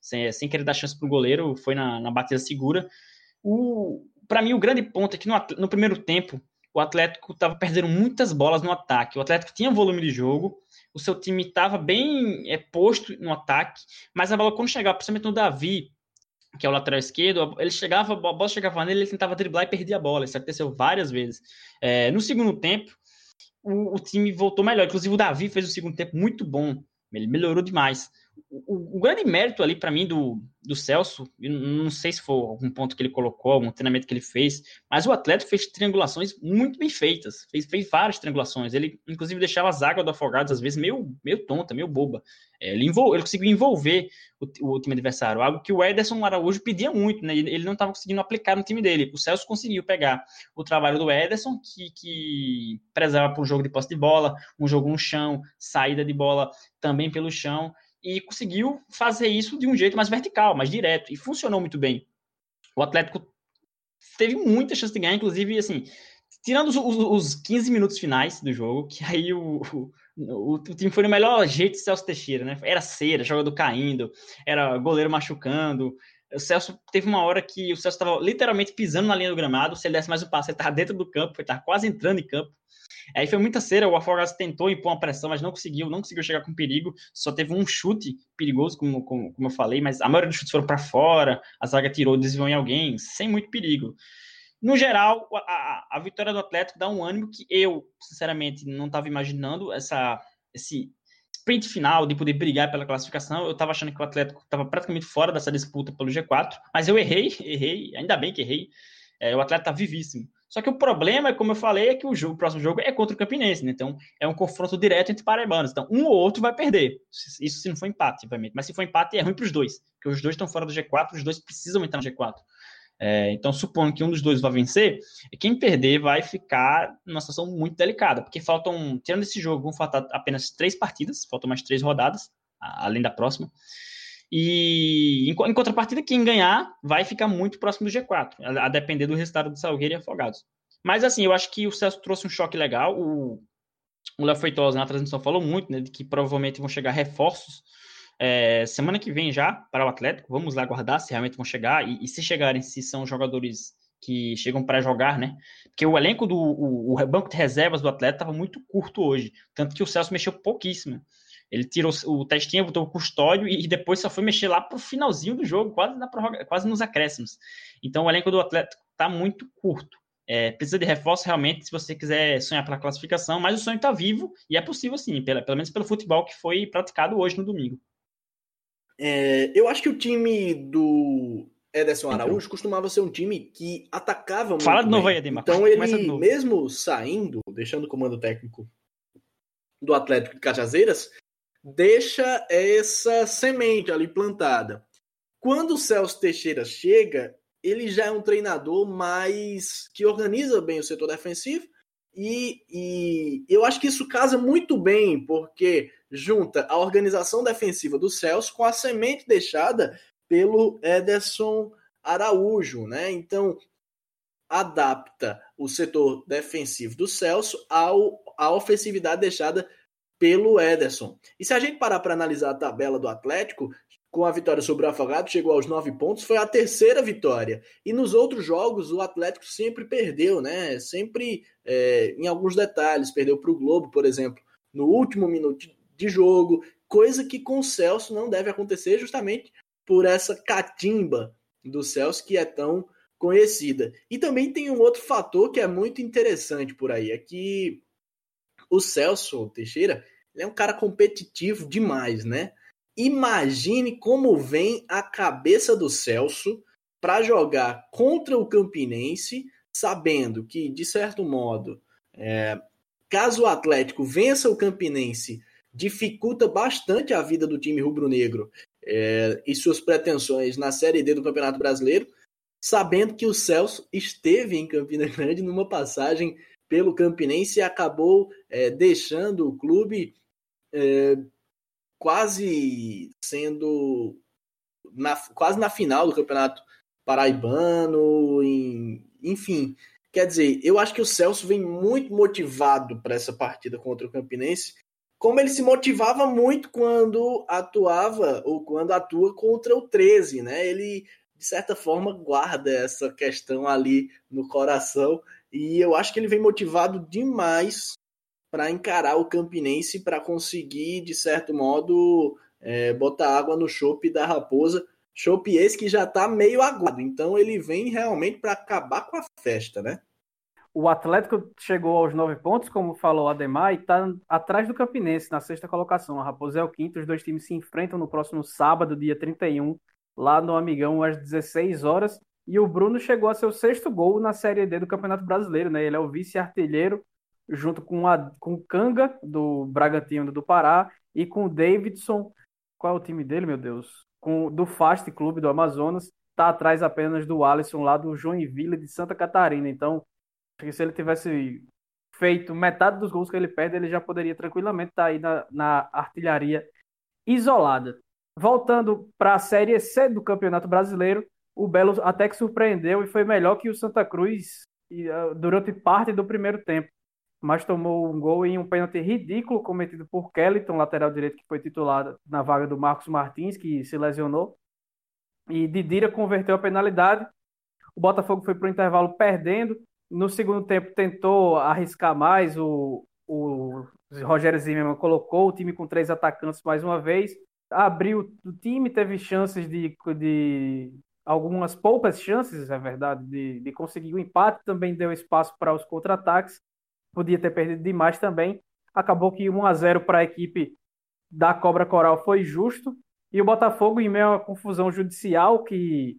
sem, sem querer dar chance para o goleiro, foi na, na batida segura. Para mim, o grande ponto é que no, no primeiro tempo, o Atlético estava perdendo muitas bolas no ataque. O Atlético tinha volume de jogo, o seu time estava bem é, posto no ataque, mas a bola, quando chegava, principalmente no Davi, que é o lateral esquerdo, ele chegava, a bola chegava nele, ele tentava driblar e perdia a bola. Isso aconteceu várias vezes. É, no segundo tempo, o, o, time voltou melhor. Inclusive, o Davi fez o segundo tempo muito bom. Ele melhorou demais o, o, grande mérito ali para mim do, do Celso, não sei se foi algum ponto que ele colocou, algum treinamento que ele fez, mas o Atlético fez triangulações muito bem feitas, fez, fez várias triangulações. Ele, inclusive, deixava as águas do Afogados, às vezes, meio, meio tonta, meio boba. É, ele, envol, ele conseguiu envolver o, o, time adversário, algo que o Ederson Araújo pedia muito, né? Ele, não estava conseguindo aplicar no time dele. O Celso conseguiu pegar o trabalho do Ederson, que, que prezava por um jogo de posse de bola, um jogo no chão, saída de bola também pelo chão e conseguiu fazer isso de um jeito mais vertical, mais direto, e funcionou muito bem. O Atlético teve muita chance de ganhar, inclusive, assim, tirando os, os, os 15 minutos finais do jogo, que aí o, o, o, time foi no melhor jeito de Celso Teixeira, né? Era cera, jogador caindo, era goleiro machucando. O Celso teve uma hora que o Celso estava literalmente pisando na linha do gramado. Se ele desse mais um passo, ele estava dentro do campo, ele estava quase entrando em campo. Aí foi muita cera, o Afogados tentou impor uma pressão, mas não conseguiu, não conseguiu chegar com perigo, só teve um chute perigoso, como, como, como eu falei, mas a maioria dos chutes foram para fora, a zaga tirou, desviou em alguém, sem muito perigo. No geral, a, a, vitória do Atlético dá um ânimo que eu, sinceramente, não estava imaginando essa, esse sprint final de poder brigar pela classificação. Eu estava achando que o Atlético estava praticamente fora dessa disputa pelo G4, mas eu errei, errei, ainda bem que errei. É, o Atlético está vivíssimo. Só que o problema, como eu falei, é que o, jogo, o próximo jogo é contra o Campinense, né? Então é um confronto direto entre paraibanos. Então um ou outro vai perder. Isso se não for empate, obviamente. Mas se for empate, é ruim para os dois, porque os dois estão fora do G4, os dois precisam entrar no G4. É, então, supondo que um dos dois vai vencer, quem perder vai ficar numa situação muito delicada, porque faltam, tirando esse jogo, vão faltar apenas três partidas, faltam mais três rodadas, além da próxima. E em, contrapartida, quem ganhar vai ficar muito próximo do G4, a, a depender do resultado do Salgueiro e Afogados. Mas assim, eu acho que o Celso trouxe um choque legal. O, o Léo Feitosa na transmissão falou muito, né, de que provavelmente vão chegar reforços é, semana que vem já para o Atlético. Vamos lá aguardar se realmente vão chegar e, e se chegarem, se são jogadores que chegam para jogar, né? Porque o elenco do o, o banco de reservas do Atlético estava muito curto hoje, tanto que o Celso mexeu pouquíssimo. Ele tirou o testinho, botou o custódio e depois só foi mexer lá para o finalzinho do jogo, quase, na prorroga, quase nos acréscimos. Então o elenco do Atlético está muito curto. É, precisa de reforço realmente se você quiser sonhar pela classificação, mas o sonho está vivo e é possível sim, pela, pelo menos pelo futebol que foi praticado hoje no domingo. É, eu acho que o time do Ederson. Araújo então. costumava ser um time que atacava muito. Fala de novo aí, Ademar. Então ele, mesmo saindo, deixando o comando técnico do Atlético de Cajazeiras, deixa essa semente ali plantada. Quando o Celso Teixeira chega, ele já é um treinador mais que organiza bem o setor defensivo e, e, eu acho que isso casa muito bem, porque junta a organização defensiva do Celso com a semente deixada pelo Ederson Araújo, né? Então adapta o setor defensivo do Celso ao, à ofensividade deixada pelo Ederson. E se a gente parar para analisar a tabela do Atlético, com a vitória sobre o Afogado, chegou aos nove pontos, foi a terceira vitória. E nos outros jogos, o Atlético sempre perdeu, né? Sempre é, em alguns detalhes. Perdeu para o Globo, por exemplo, no último minuto de jogo, coisa que com o Celso não deve acontecer, justamente por essa catimba do Celso que é tão conhecida. E também tem um outro fator que é muito interessante por aí, é que o Celso Teixeira é um cara competitivo demais, né? Imagine como vem a cabeça do Celso para jogar contra o Campinense, sabendo que, de certo modo, é, caso o Atlético vença o Campinense, dificulta bastante a vida do time rubro-negro é, e suas pretensões na Série D do Campeonato Brasileiro, sabendo que o Celso esteve em Campina Grande numa passagem pelo Campinense e acabou é, deixando o clube é, quase sendo na, quase na final do Campeonato Paraibano, em, enfim. Quer dizer, eu acho que o Celso vem muito motivado para essa partida contra o Campinense, como ele se motivava muito quando atuava ou quando atua contra o 13, né? Ele de certa forma guarda essa questão ali no coração e eu acho que ele vem motivado demais para encarar o Campinense para conseguir de certo modo é, botar água no chope da Raposa. Chope esse que já está meio aguado, então ele vem realmente para acabar com a festa, né? O Atlético chegou aos nove pontos, como falou Ademar, e está atrás do Campinense na sexta colocação. A Raposa é o quinto, os dois times se enfrentam no próximo sábado, dia 31, lá no Amigão, às 16 horas. E o Bruno chegou a seu sexto gol na Série D do Campeonato Brasileiro, né? Ele é o vice-artilheiro, junto com, a, com o Canga, do Bragantino do Pará, e com o Davidson, qual é o time dele, meu Deus? Com, do Fast Clube do Amazonas, está atrás apenas do Alisson, lá do Joinville de Santa Catarina. Então, que se ele tivesse feito metade dos gols que ele perde, ele já poderia tranquilamente estar tá aí na, na artilharia isolada. Voltando para a Série C do Campeonato Brasileiro, o Belo até que surpreendeu e foi melhor que o Santa Cruz ah, durante parte do primeiro tempo. Mas tomou um gol em um pênalti ridículo cometido por Kellyton, lateral direito, que foi titulado na vaga do Marcos Martins, que se lesionou. E Didira converteu a penalidade. O Botafogo foi para o intervalo perdendo no segundo tempo tentou arriscar mais, o, o Rogério Zimmermann colocou o time com três atacantes mais uma vez, abriu o time, teve chances de, de algumas poucas chances, é verdade, de, de conseguir o um empate, também deu espaço para os contra-ataques, podia ter perdido demais também. Acabou que 1 a 0 para a equipe da Cobra Coral foi justo, e o Botafogo, em meio a confusão judicial que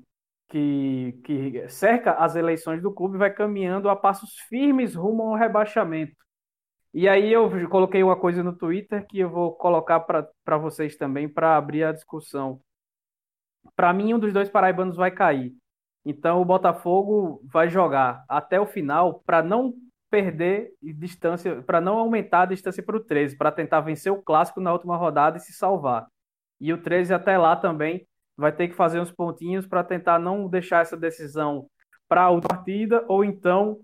que, que cerca as eleições do clube vai caminhando a passos firmes rumo ao rebaixamento. E aí eu coloquei uma coisa no Twitter que eu vou colocar para vocês também para abrir a discussão. Para mim, um dos dois paraibanos vai cair. Então o Botafogo vai jogar até o final para não perder distância, para não aumentar a distância para o 13, para tentar vencer o clássico na última rodada e se salvar. E o 13 até lá também vai ter que fazer uns pontinhos para tentar não deixar essa decisão para a outra partida, ou então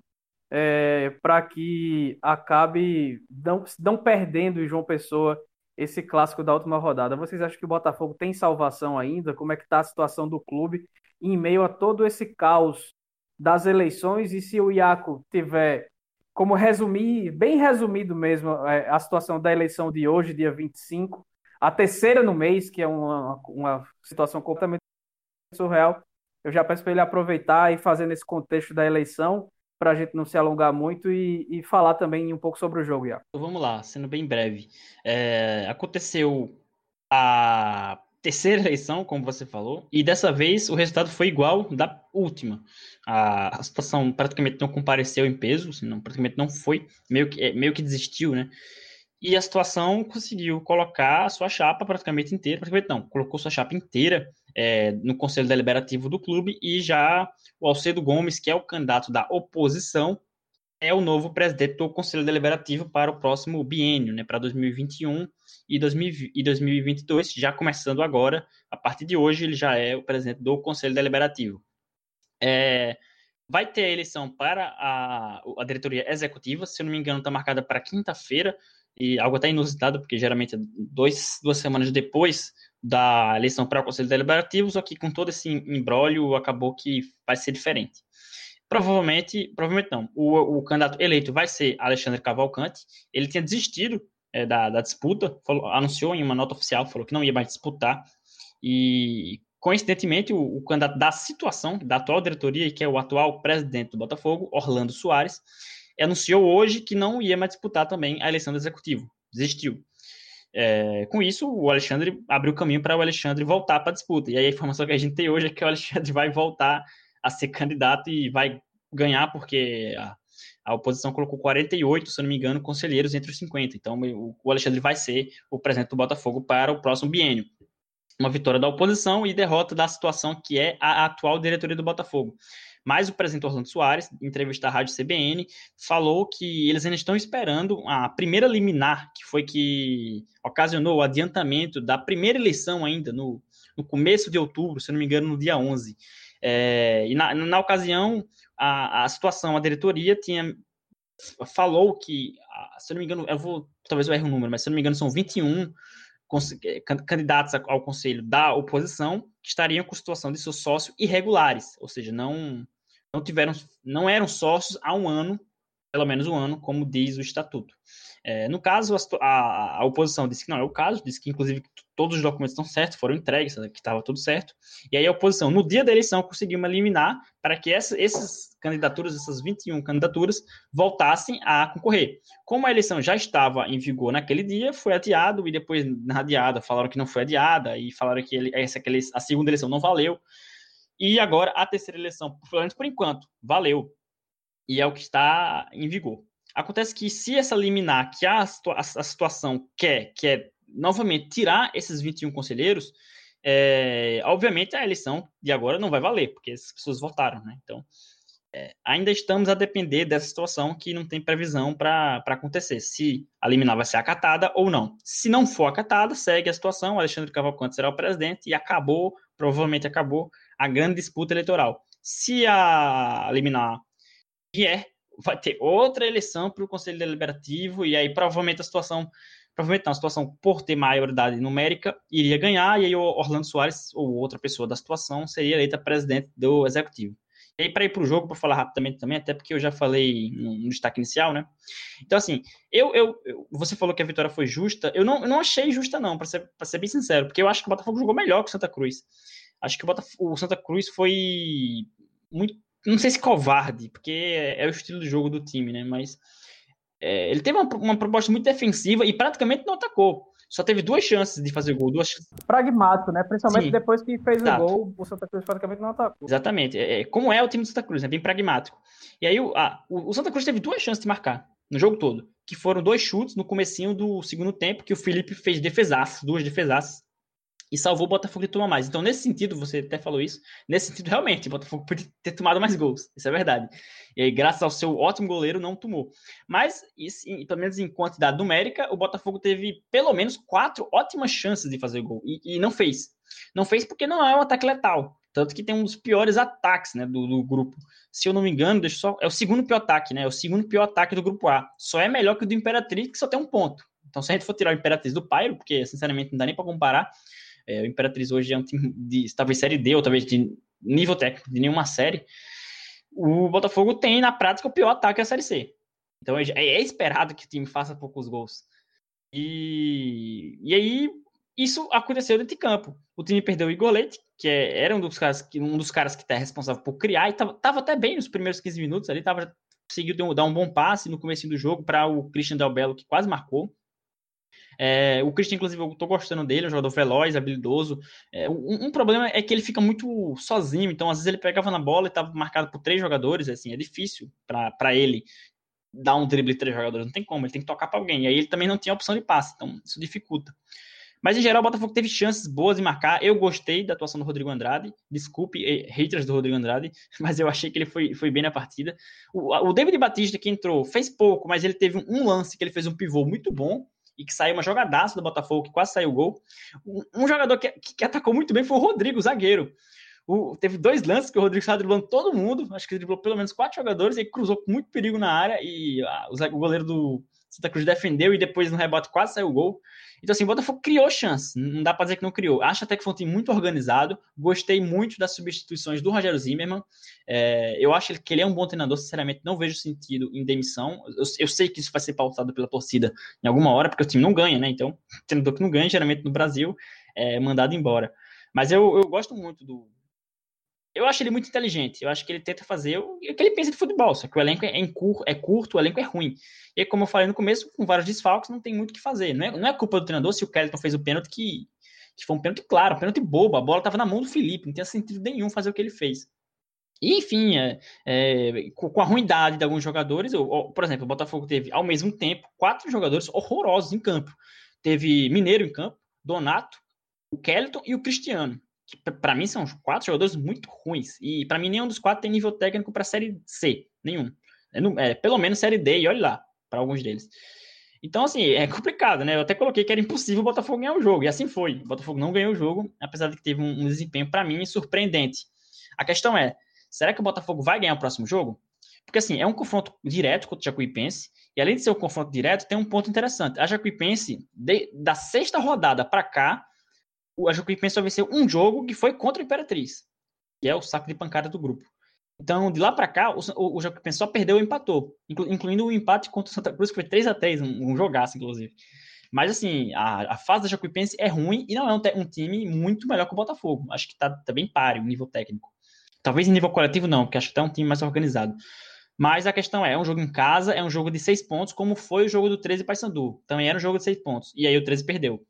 é, para que acabe não, não perdendo em João Pessoa esse clássico da última rodada. Vocês acham que o Botafogo tem salvação ainda? Como é que está a situação do clube em meio a todo esse caos das eleições? E se o Iaco tiver como resumir, bem resumido mesmo, é, a situação da eleição de hoje, dia 25, a terceira no mês, que é uma, uma situação completamente surreal. Eu já peço para ele aproveitar e fazer nesse contexto da eleição, para a gente não se alongar muito e, e, falar também um pouco sobre o jogo. Então, vamos lá, sendo bem breve. É, aconteceu a terceira eleição, como você falou, e dessa vez o resultado foi igual da última. A, a situação praticamente não compareceu em peso, assim, não, praticamente não foi, meio que, é, meio que desistiu, né? E a situação conseguiu colocar a sua chapa praticamente inteira, praticamente não, colocou sua chapa inteira é, no Conselho Deliberativo do clube e já o Alcedo Gomes, que é o candidato da oposição, é o novo presidente do Conselho Deliberativo para o próximo biênio, né, para 2021 e, 2022, já começando agora, a partir de hoje ele já é o presidente do Conselho Deliberativo. É, vai ter a eleição para a, a diretoria executiva, se eu não me engano está marcada para quinta-feira, e algo até inusitado, porque geralmente é dois, duas semanas depois da eleição para o Conselho Deliberativo, só que com todo esse embrólio acabou que vai ser diferente. Provavelmente, provavelmente não, o, o candidato eleito vai ser Alexandre Cavalcante, ele tinha desistido é, da, da, disputa, falou, anunciou em uma nota oficial, falou que não ia mais disputar, e coincidentemente o, o candidato da situação, da atual diretoria, que é o atual presidente do Botafogo, Orlando Soares, anunciou hoje que não ia mais disputar também a eleição do executivo, desistiu. É, com isso, o Alexandre abriu caminho para o Alexandre voltar para a disputa. E aí a informação que a gente tem hoje é que o Alexandre vai voltar a ser candidato e vai ganhar, porque a, a oposição colocou 48, se não me engano, conselheiros entre os 50. Então, o, o Alexandre vai ser o presidente do Botafogo para o próximo biênio. Uma vitória da oposição e derrota da situação que é a atual diretoria do Botafogo. Mas o presidente Orlando Soares, em entrevista à Rádio CBN, falou que eles ainda estão esperando a primeira liminar, que foi que ocasionou o adiantamento da primeira eleição ainda, no, no começo de outubro, se não me engano, no dia 11. É, e na, na ocasião, a, a situação, a diretoria tinha falou que se não me engano, eu vou, talvez eu erre o número, mas se não me engano, são 21 eh, candidatos ao conselho da oposição que estariam com situação de seu sócio irregulares, ou seja, não não tiveram, não eram sócios há um ano, pelo menos um ano, como diz o estatuto. É, no caso, a, a, oposição disse que não é o caso, disse que, inclusive, todos os documentos estão certos, foram entregues, que estava tudo certo. E aí a oposição, no dia da eleição, conseguiu eliminar para que essa, essas candidaturas, essas 21 candidaturas, voltassem a concorrer. Como a eleição já estava em vigor naquele dia, foi adiado, e depois, na adiada, falaram que não foi adiada, e falaram que ele, essa, a segunda eleição não valeu. E agora a terceira eleição, pelo menos por enquanto, valeu. E é o que está em vigor. Acontece que se essa liminar que a, a, a situação quer, que é novamente tirar esses 21 conselheiros, é, obviamente a eleição de agora não vai valer, porque as pessoas votaram, né? Então, ainda estamos a depender dessa situação que não tem previsão para acontecer, se a liminar vai ser acatada ou não. Se não for acatada, segue a situação, Alexandre Cavalcante será o presidente e acabou, provavelmente acabou, a grande disputa eleitoral. Se a liminar vier, vai ter outra eleição para o Conselho Deliberativo, e aí provavelmente a situação, provavelmente não, a situação por ter maioridade numérica iria ganhar, e aí o Orlando Soares, ou outra pessoa da situação, seria eleita presidente do Executivo. E para ir para o jogo, para falar rapidamente também, até porque eu já falei no, destaque inicial, né? Então, assim, eu, eu, eu, você falou que a vitória foi justa. Eu não, eu não achei justa, não, para ser, ser bem sincero, porque eu acho que o Botafogo jogou melhor que o Santa Cruz. Acho que o, Botafogo, o Santa Cruz foi muito não sei se covarde, porque é o estilo de jogo do time, né? Mas é, ele teve uma, uma, proposta muito defensiva e praticamente não atacou. Só teve duas chances de fazer gol. Duas... Pragmático, né? Principalmente Sim. depois que fez Exato. o gol, o Santa Cruz praticamente não atacou. Exatamente. É, é, como é o time do Santa Cruz, é né? bem pragmático. E aí o, o, o Santa Cruz teve duas chances de marcar no jogo todo, que foram dois chutes no comecinho do segundo tempo, que o Felipe fez defesaças, duas defesaças, e salvou o Botafogo de tomar mais. Então, nesse sentido, você até falou isso, nesse sentido, realmente, o Botafogo podia ter tomado mais gols, isso é verdade. E aí, graças ao seu ótimo goleiro, não tomou. Mas, isso, pelo menos em quantidade numérica, o Botafogo teve pelo menos quatro ótimas chances de fazer gol, e, e não fez. Não fez porque não é um ataque letal. Tanto que tem um dos piores ataques né, do, do, grupo. Se eu não me engano, deixa só. É o segundo pior ataque, né? É o segundo pior ataque do grupo A. Só é melhor que o do Imperatriz, que só tem um ponto. Então, se a gente for tirar o Imperatriz do Pairo, porque sinceramente não dá nem para comparar, é, o Imperatriz hoje é um time de talvez série D ou talvez de nível técnico de nenhuma série. O Botafogo tem na prática o pior ataque da série C. Então é, é esperado que o time faça poucos gols. E, e aí isso aconteceu dentro de campo. O time perdeu o Igor Leite, que é, era um dos caras que um dos caras que está responsável por criar e estava até bem nos primeiros 15 minutos ali, tava conseguiu dar um bom passe no começo do jogo para o Christian Del Bello, que quase marcou. É, o Christian, inclusive, eu tô gostando dele, é um jogador veloz, habilidoso. É, um, um, problema é que ele fica muito sozinho, então às vezes ele pegava na bola e estava marcado por três jogadores, assim, é difícil para ele dar um drible três jogadores, não tem como, ele tem que tocar para alguém. E aí ele também não tinha opção de passe, então isso dificulta. Mas em geral, o Botafogo teve chances boas de marcar. Eu gostei da atuação do Rodrigo Andrade. Desculpe, eh, haters do Rodrigo Andrade, mas eu achei que ele foi, foi bem na partida. O, o David Batista, que entrou, fez pouco, mas ele teve um lance que ele fez um pivô muito bom e que saiu uma jogadaça do Botafogo, que quase saiu o gol. Um, jogador que, que, atacou muito bem foi o Rodrigo, o zagueiro. O, teve dois lances que o Rodrigo estava driblando todo mundo, acho que driblou pelo menos quatro jogadores, e cruzou com muito perigo na área, e o goleiro do Santa Cruz defendeu, e depois no rebote quase saiu o gol. Então, assim, o Botafogo criou chance, não dá para dizer que não criou. Acho até que foi um time muito organizado. Gostei muito das substituições do Rogério Zimmermann. É, eu acho que ele é um bom treinador, sinceramente, não vejo sentido em demissão. Eu, eu, sei que isso vai ser pautado pela torcida em alguma hora, porque o time não ganha, né? Então, treinador que não ganha, geralmente no Brasil, é mandado embora. Mas eu, eu gosto muito do, eu acho ele muito inteligente. Eu acho que ele tenta fazer o que ele pensa de futebol, só que o elenco é, é, é curto, o elenco é ruim. E como eu falei no começo, com vários desfalques, não tem muito o que fazer. Não é, não é culpa do treinador se o Kelton fez o pênalti que, que foi um pênalti claro, um pênalti bobo. A bola estava na mão do Felipe, não tinha sentido nenhum fazer o que ele fez. E, enfim, é, é, com a ruindade de alguns jogadores, eu, por exemplo, o Botafogo teve, ao mesmo tempo, quatro jogadores horrorosos em campo. Teve Mineiro em campo, Donato, o Kelton e o Cristiano que para mim são quatro jogadores muito ruins. E para mim nenhum dos quatro tem nível técnico para série C, nenhum. É, é, pelo menos série D, e olha lá, para alguns deles. Então, assim, é complicado, né? Eu até coloquei que era impossível o Botafogo ganhar o jogo, e assim foi. O Botafogo não ganhou o jogo, apesar de que teve um, um desempenho, para mim, surpreendente. A questão é, será que o Botafogo vai ganhar o próximo jogo? Porque, assim, é um confronto direto contra o Jacuipense, e além de ser um confronto direto, tem um ponto interessante. A Jacuipense, de, da sexta rodada para cá, a Jacuipense só venceu um jogo que foi contra a Imperatriz, que é o saco de pancada do grupo. Então, de lá para cá, o, o, o só perdeu ou empatou, inclu, incluindo o empate contra o Santa Cruz, que foi 3 a 3 um, um jogaço, inclusive. Mas, assim, a, a fase da Jacuipense é ruim e não é um, um, time muito melhor que o Botafogo. Acho que tá, tá bem páreo o nível técnico. Talvez em nível coletivo não, porque acho que tá um time mais organizado. Mas a questão é, é um jogo em casa, é um jogo de seis pontos, como foi o jogo do 13 Paysandu. Também era um jogo de seis pontos. E aí o 13 perdeu.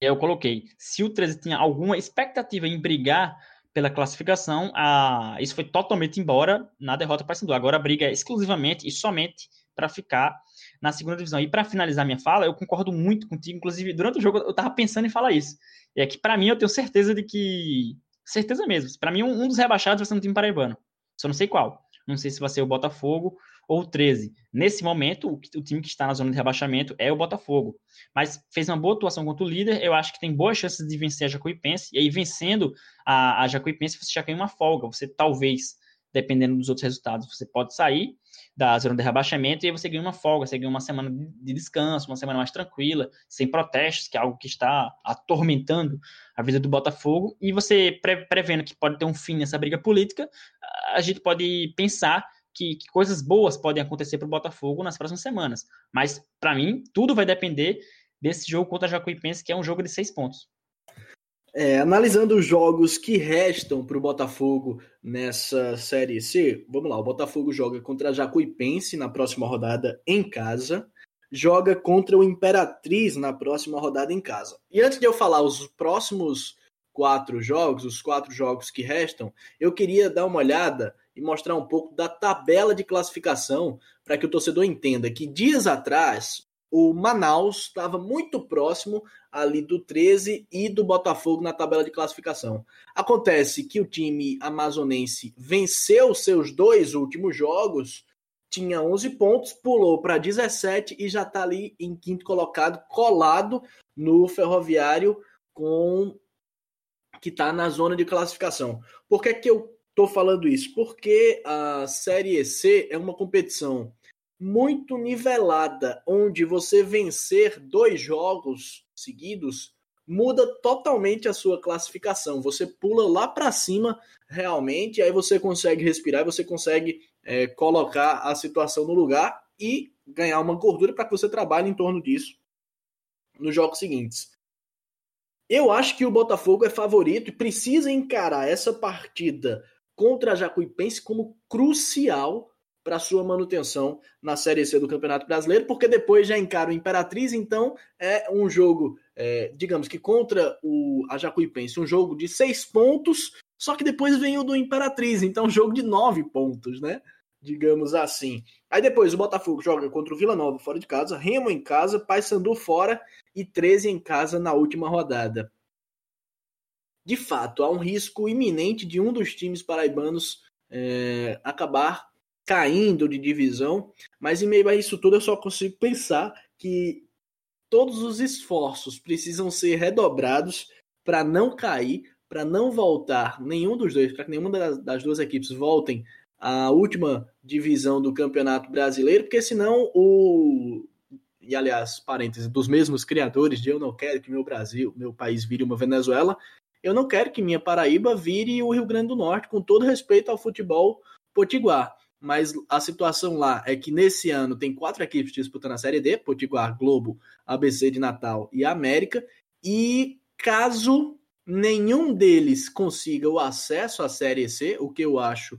Eu coloquei, se o 13 tinha alguma expectativa em brigar pela classificação, a... isso foi totalmente embora na derrota para Paysandu. Agora a briga é exclusivamente e somente para ficar na segunda divisão. E para finalizar minha fala, eu concordo muito contigo, inclusive durante o jogo eu estava pensando em falar isso. E é que para mim eu tenho certeza de que certeza mesmo, para mim um, um dos rebaixados vai ser um time paraibano. Só não sei qual. Não sei se vai ser o Botafogo ou o 13. Nesse momento, o, o, time que está na zona de rebaixamento é o Botafogo. Mas fez uma boa atuação contra o líder. Eu acho que tem boas chances de vencer a Jacuipense. E aí, vencendo a, a Jacuipense, você já ganha uma folga. Você talvez, dependendo dos outros resultados, você pode sair da zona de rebaixamento e aí você ganha uma folga, você ganha uma semana de descanso, uma semana mais tranquila, sem protestos, que é algo que está atormentando a vida do Botafogo. E você prevendo que pode ter um fim nessa briga política, a gente pode pensar que, que coisas boas podem acontecer para o Botafogo nas próximas semanas. Mas, para mim, tudo vai depender desse jogo contra a Jacuipense, que é um jogo de seis pontos. É, analisando os jogos que restam para o Botafogo nessa Série C, vamos lá, o Botafogo joga contra a Jacuipense na próxima rodada em casa, joga contra o Imperatriz na próxima rodada em casa. E antes de eu falar os próximos quatro jogos, os quatro jogos que restam, eu queria dar uma olhada e mostrar um pouco da tabela de classificação para que o torcedor entenda que dias atrás o Manaus estava muito próximo ali do 13 e do Botafogo na tabela de classificação. Acontece que o time amazonense venceu seus dois últimos jogos, tinha 11 pontos, pulou para 17 e já está ali em quinto colocado, colado no Ferroviário com que está na zona de classificação. Por que, que eu estou falando isso? Porque a Série C é uma competição muito nivelada, onde você vencer dois jogos seguidos muda totalmente a sua classificação. Você pula lá para cima realmente, aí você consegue respirar, você consegue é, colocar a situação no lugar e ganhar uma gordura para que você trabalhe em torno disso nos jogos seguintes. Eu acho que o Botafogo é favorito e precisa encarar essa partida contra a Jacuipense como crucial para sua manutenção na Série C do Campeonato Brasileiro, porque depois já encara o Imperatriz, então é um jogo, é, digamos que contra o, a Jacuipense, um jogo de seis pontos, só que depois vem o do Imperatriz, então um jogo de nove pontos, né? Digamos assim. Aí depois o Botafogo joga contra o Vila Nova fora de casa, Remo em casa, Paysandu fora e 13 em casa na última rodada. De fato, há um risco iminente de um dos times paraibanos é, acabar caindo de divisão, mas em meio a isso tudo eu só consigo pensar que todos os esforços precisam ser redobrados para não cair, para não voltar nenhum dos dois, para que nenhuma das, das, duas equipes voltem à última divisão do Campeonato Brasileiro, porque senão o e aliás, parênteses, dos mesmos criadores de eu não quero que meu Brasil, meu país vire uma Venezuela, eu não quero que minha Paraíba vire o Rio Grande do Norte, com todo respeito ao futebol potiguar. Mas a situação lá é que nesse ano tem quatro equipes disputando a Série D, Potiguar, Globo, ABC de Natal e América, e caso nenhum deles consiga o acesso à Série C, o que eu acho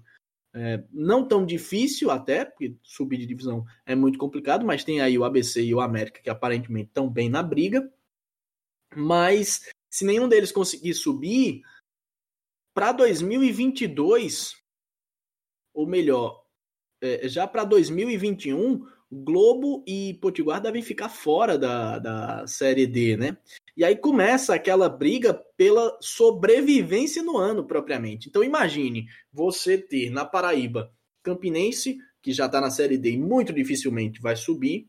é, não tão difícil até, porque subir de divisão é muito complicado, mas tem aí o ABC e o América que aparentemente estão bem na briga, mas se nenhum deles conseguir subir, para 2022, ou melhor, é, já para 2021, Globo e Potiguar devem ficar fora da, da Série D, né? E aí começa aquela briga pela sobrevivência no ano propriamente. Então imagine você ter na Paraíba Campinense, que já está na Série D e muito dificilmente vai subir,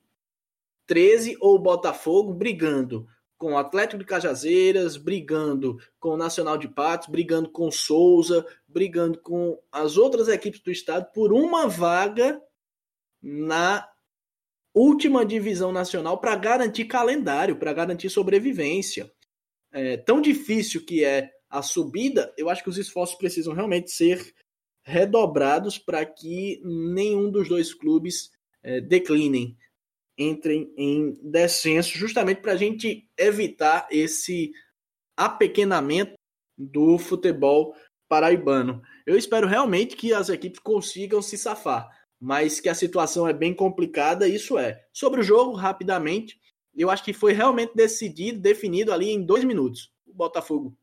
13 ou Botafogo brigando com o Atlético de Cajazeiras, brigando com o Nacional de Patos, brigando com o Souza, brigando com as outras equipes do estado por uma vaga na última divisão nacional para garantir calendário, para garantir sobrevivência. É, tão difícil que é a subida, eu acho que os esforços precisam realmente ser redobrados para que nenhum dos dois clubes é, declinem entrem em descenso, justamente para a gente evitar esse apequenamento do futebol paraibano. Eu espero realmente que as equipes consigam se safar, mas que a situação é bem complicada, isso é. Sobre o jogo, rapidamente, eu acho que foi realmente decidido, definido ali em dois minutos. O Botafogo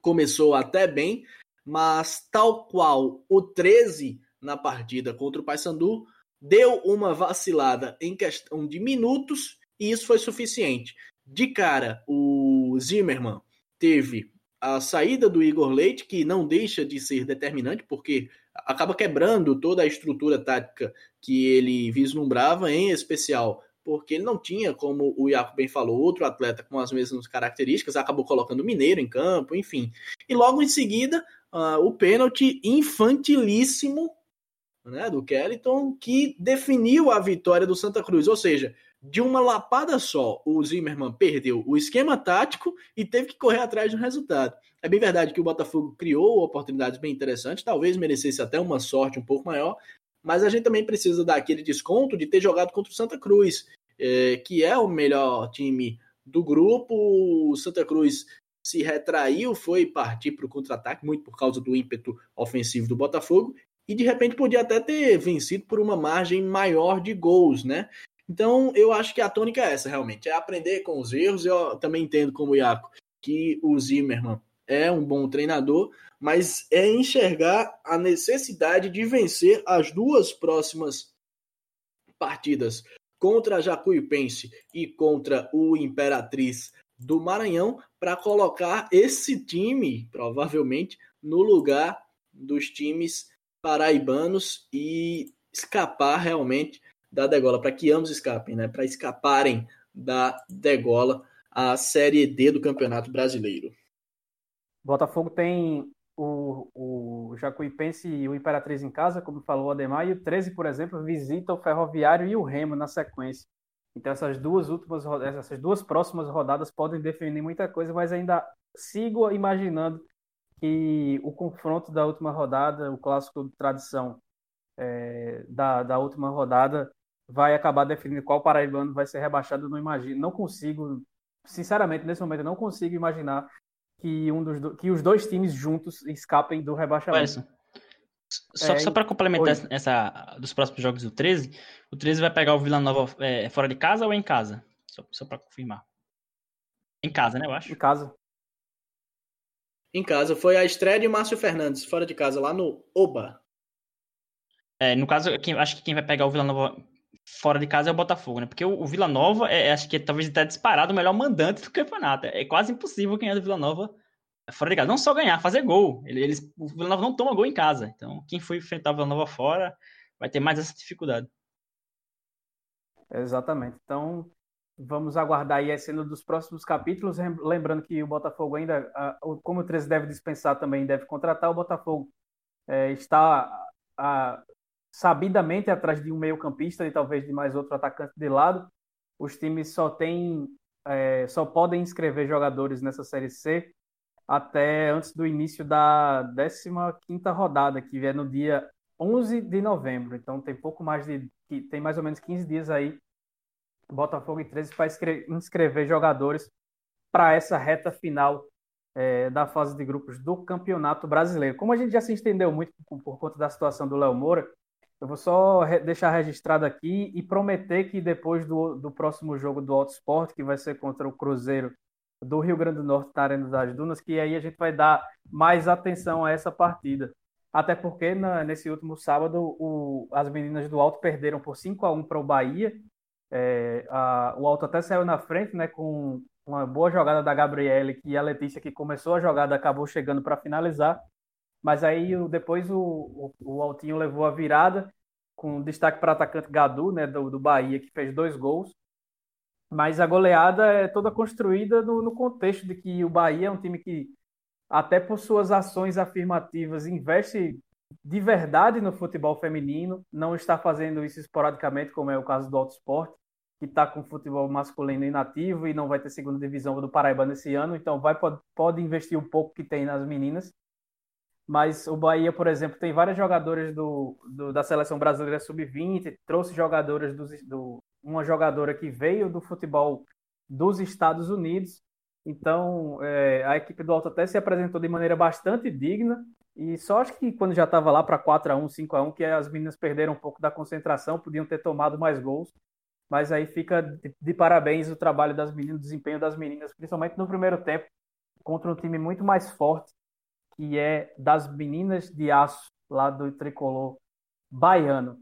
começou até bem, mas tal qual o 13 na partida contra o Paysandu, deu uma vacilada em questão de minutos e isso foi suficiente. De cara, o Zimmermann teve a saída do Igor Leite, que não deixa de ser determinante, porque acaba quebrando toda a estrutura tática que ele vislumbrava, em especial porque ele não tinha, como o Iaco bem falou, outro atleta com as mesmas características, acabou colocando o Mineiro em campo, enfim. E logo em seguida, uh, o pênalti infantilíssimo né, do Kellyton, que definiu a vitória do Santa Cruz. Ou seja, de uma lapada só, o Zimmermann perdeu o esquema tático e teve que correr atrás um resultado. É bem verdade que o Botafogo criou oportunidades bem interessantes, talvez merecesse até uma sorte um pouco maior, mas a gente também precisa dar aquele desconto de ter jogado contra o Santa Cruz, é, que é o melhor time do grupo. O Santa Cruz se retraiu, foi partir para o contra-ataque, muito por causa do ímpeto ofensivo do Botafogo, e de repente podia até ter vencido por uma margem maior de gols, né? Então eu acho que a tônica é essa, realmente, é aprender com os erros. Eu também entendo, como o Iaco, que o Zimmermann é um bom treinador, mas é enxergar a necessidade de vencer as duas próximas partidas contra a Jacuipense e contra o Imperatriz do Maranhão para colocar esse time, provavelmente, no lugar dos times paraibanos e escapar realmente da degola, para que ambos escapem, né? Para escaparem da degola a Série D do Campeonato Brasileiro. Botafogo tem o, o Jacuipense e o Imperatriz em casa, como falou o Ademar, e o 13, por exemplo, visita o Ferroviário e o Remo na sequência. Então essas duas últimas essas duas próximas rodadas podem definir muita coisa, mas ainda sigo imaginando que o confronto da última rodada, o clássico de tradição é, da, da última rodada, vai acabar definindo qual paraibano vai ser rebaixado. Não imagino, não consigo, sinceramente, nesse momento, eu não consigo imaginar que, um dos, que os dois times juntos escapem do rebaixamento. Só, é, só para complementar essa dos próximos jogos do 13, o 13 vai pegar o Vila Nova é, fora de casa ou em casa? Só, só para confirmar. Em casa, né, eu acho? Em casa em casa. Foi a estreia de Márcio Fernandes, fora de casa, lá no Oba. É, no caso, quem, acho que quem vai pegar o Vila Nova fora de casa é o Botafogo, né? Porque o, o Vila Nova, é, acho que é, talvez até disparado o melhor mandante do campeonato. É quase impossível é do Vila Nova fora de casa. Não só ganhar, fazer gol. Eles, o Vila Nova não toma gol em casa. Então, quem for enfrentar o Vila Nova fora vai ter mais essa dificuldade. Exatamente. Então, Vamos aguardar aí a cena dos próximos capítulos. Lembrando que o Botafogo ainda, como o 13 deve dispensar, também deve contratar. O Botafogo é, está a, sabidamente atrás de um meio-campista e talvez de mais outro atacante de lado. Os times só têm, é, só podem inscrever jogadores nessa Série C até antes do início da 15ª rodada, que é no dia 11 de novembro. Então tem pouco mais de tem mais ou menos 15 dias aí Botafogo e 13 para inscrever jogadores para essa reta final é, da fase de grupos do Campeonato Brasileiro. Como a gente já se estendeu muito por, por conta da situação do Léo Moura, eu vou só re deixar registrado aqui e prometer que depois do, do próximo jogo do Auto Sport, que vai ser contra o Cruzeiro do Rio Grande do Norte na Arena das Dunas, que aí a gente vai dar mais atenção a essa partida. Até porque na, nesse último sábado o, as meninas do Alto perderam por 5 a 1 para o Bahia é, a, o Alto até saiu na frente, né, com uma boa jogada da Gabriele, que a Letícia, que começou a jogada, acabou chegando para finalizar. Mas aí depois o, o, o, Altinho levou a virada, com destaque para o atacante Gadu, né, do, do Bahia, que fez dois gols. Mas a goleada é toda construída no, no contexto de que o Bahia é um time que, até por suas ações afirmativas, investe de verdade no futebol feminino, não está fazendo isso esporadicamente, como é o caso do Alto Esporte, que está com futebol masculino inativo e não vai ter segunda divisão do Paraíba nesse ano, então vai pode, pode investir um pouco que tem nas meninas. Mas o Bahia, por exemplo, tem várias jogadoras do, do da seleção brasileira sub-20, trouxe jogadoras do, do, uma jogadora que veio do futebol dos Estados Unidos. Então, é, a equipe do Alto até se apresentou de maneira bastante digna. E só acho que quando já estava lá para 4 a 1 5 a 1 que as meninas perderam um pouco da concentração, podiam ter tomado mais gols. Mas aí fica de, de parabéns o trabalho das meninas, o desempenho das meninas, principalmente no primeiro tempo, contra um time muito mais forte, que é das meninas de aço, lá do tricolor baiano.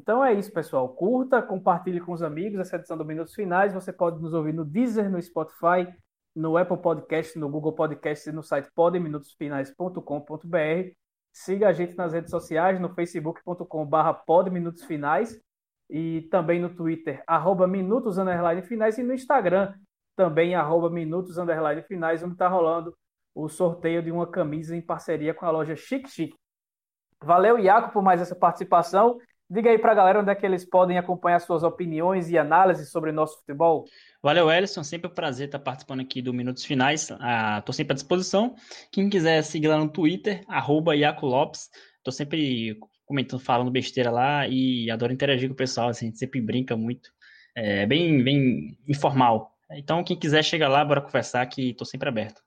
Então é isso, pessoal. Curta, compartilhe com os amigos essa edição do Minutos Finais. Você pode nos ouvir no Deezer, no Spotify, no Apple Podcast, no Google Podcast e no site podminutosfinais.com.br. Siga a gente nas redes sociais, no facebook.com.br podminutosfinais e também no Twitter, arroba minutos underline finais e no Instagram, também arroba minutos underline finais, onde está rolando o sorteio de uma camisa em parceria com a loja Chic Chic. Valeu, Iaco, por mais essa participação Diga aí para a galera onde é que eles podem acompanhar suas opiniões e análises sobre nosso futebol. Valeu, Ellison. Sempre um prazer estar participando aqui do Minutos Finais. Estou ah, sempre à disposição. Quem quiser seguir lá no Twitter, arroba Iaco Lopes. Estou sempre comentando, falando besteira lá e adoro interagir com o pessoal. Assim, a gente sempre brinca muito. É bem, bem informal. Então, quem quiser, chega lá, bora conversar que estou sempre aberto.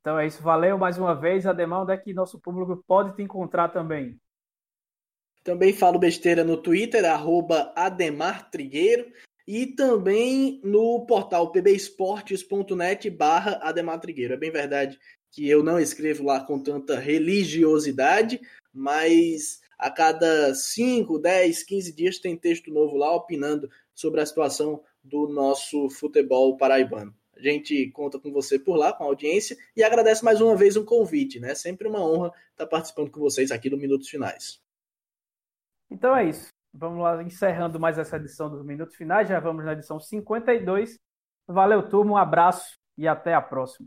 Então é isso. Valeu mais uma vez. Ademar, onde é que nosso público pode te encontrar também? Também falo besteira no Twitter, arroba Ademar Trigueiro. E também no portal pbesportes.net barra Ademar Trigueiro. É bem verdade que eu não escrevo lá com tanta religiosidade, mas a cada 5, 10, 15 dias tem texto novo lá opinando sobre a situação do nosso futebol paraibano. A gente conta com você por lá, com a audiência, e agradece mais uma vez o convite, né? Sempre uma honra estar participando com vocês aqui do Minutos Finais. Então é isso. Vamos lá, encerrando mais essa edição dos Minutos Finais. Já vamos na edição 52. Valeu, turma. Um abraço e até a próxima.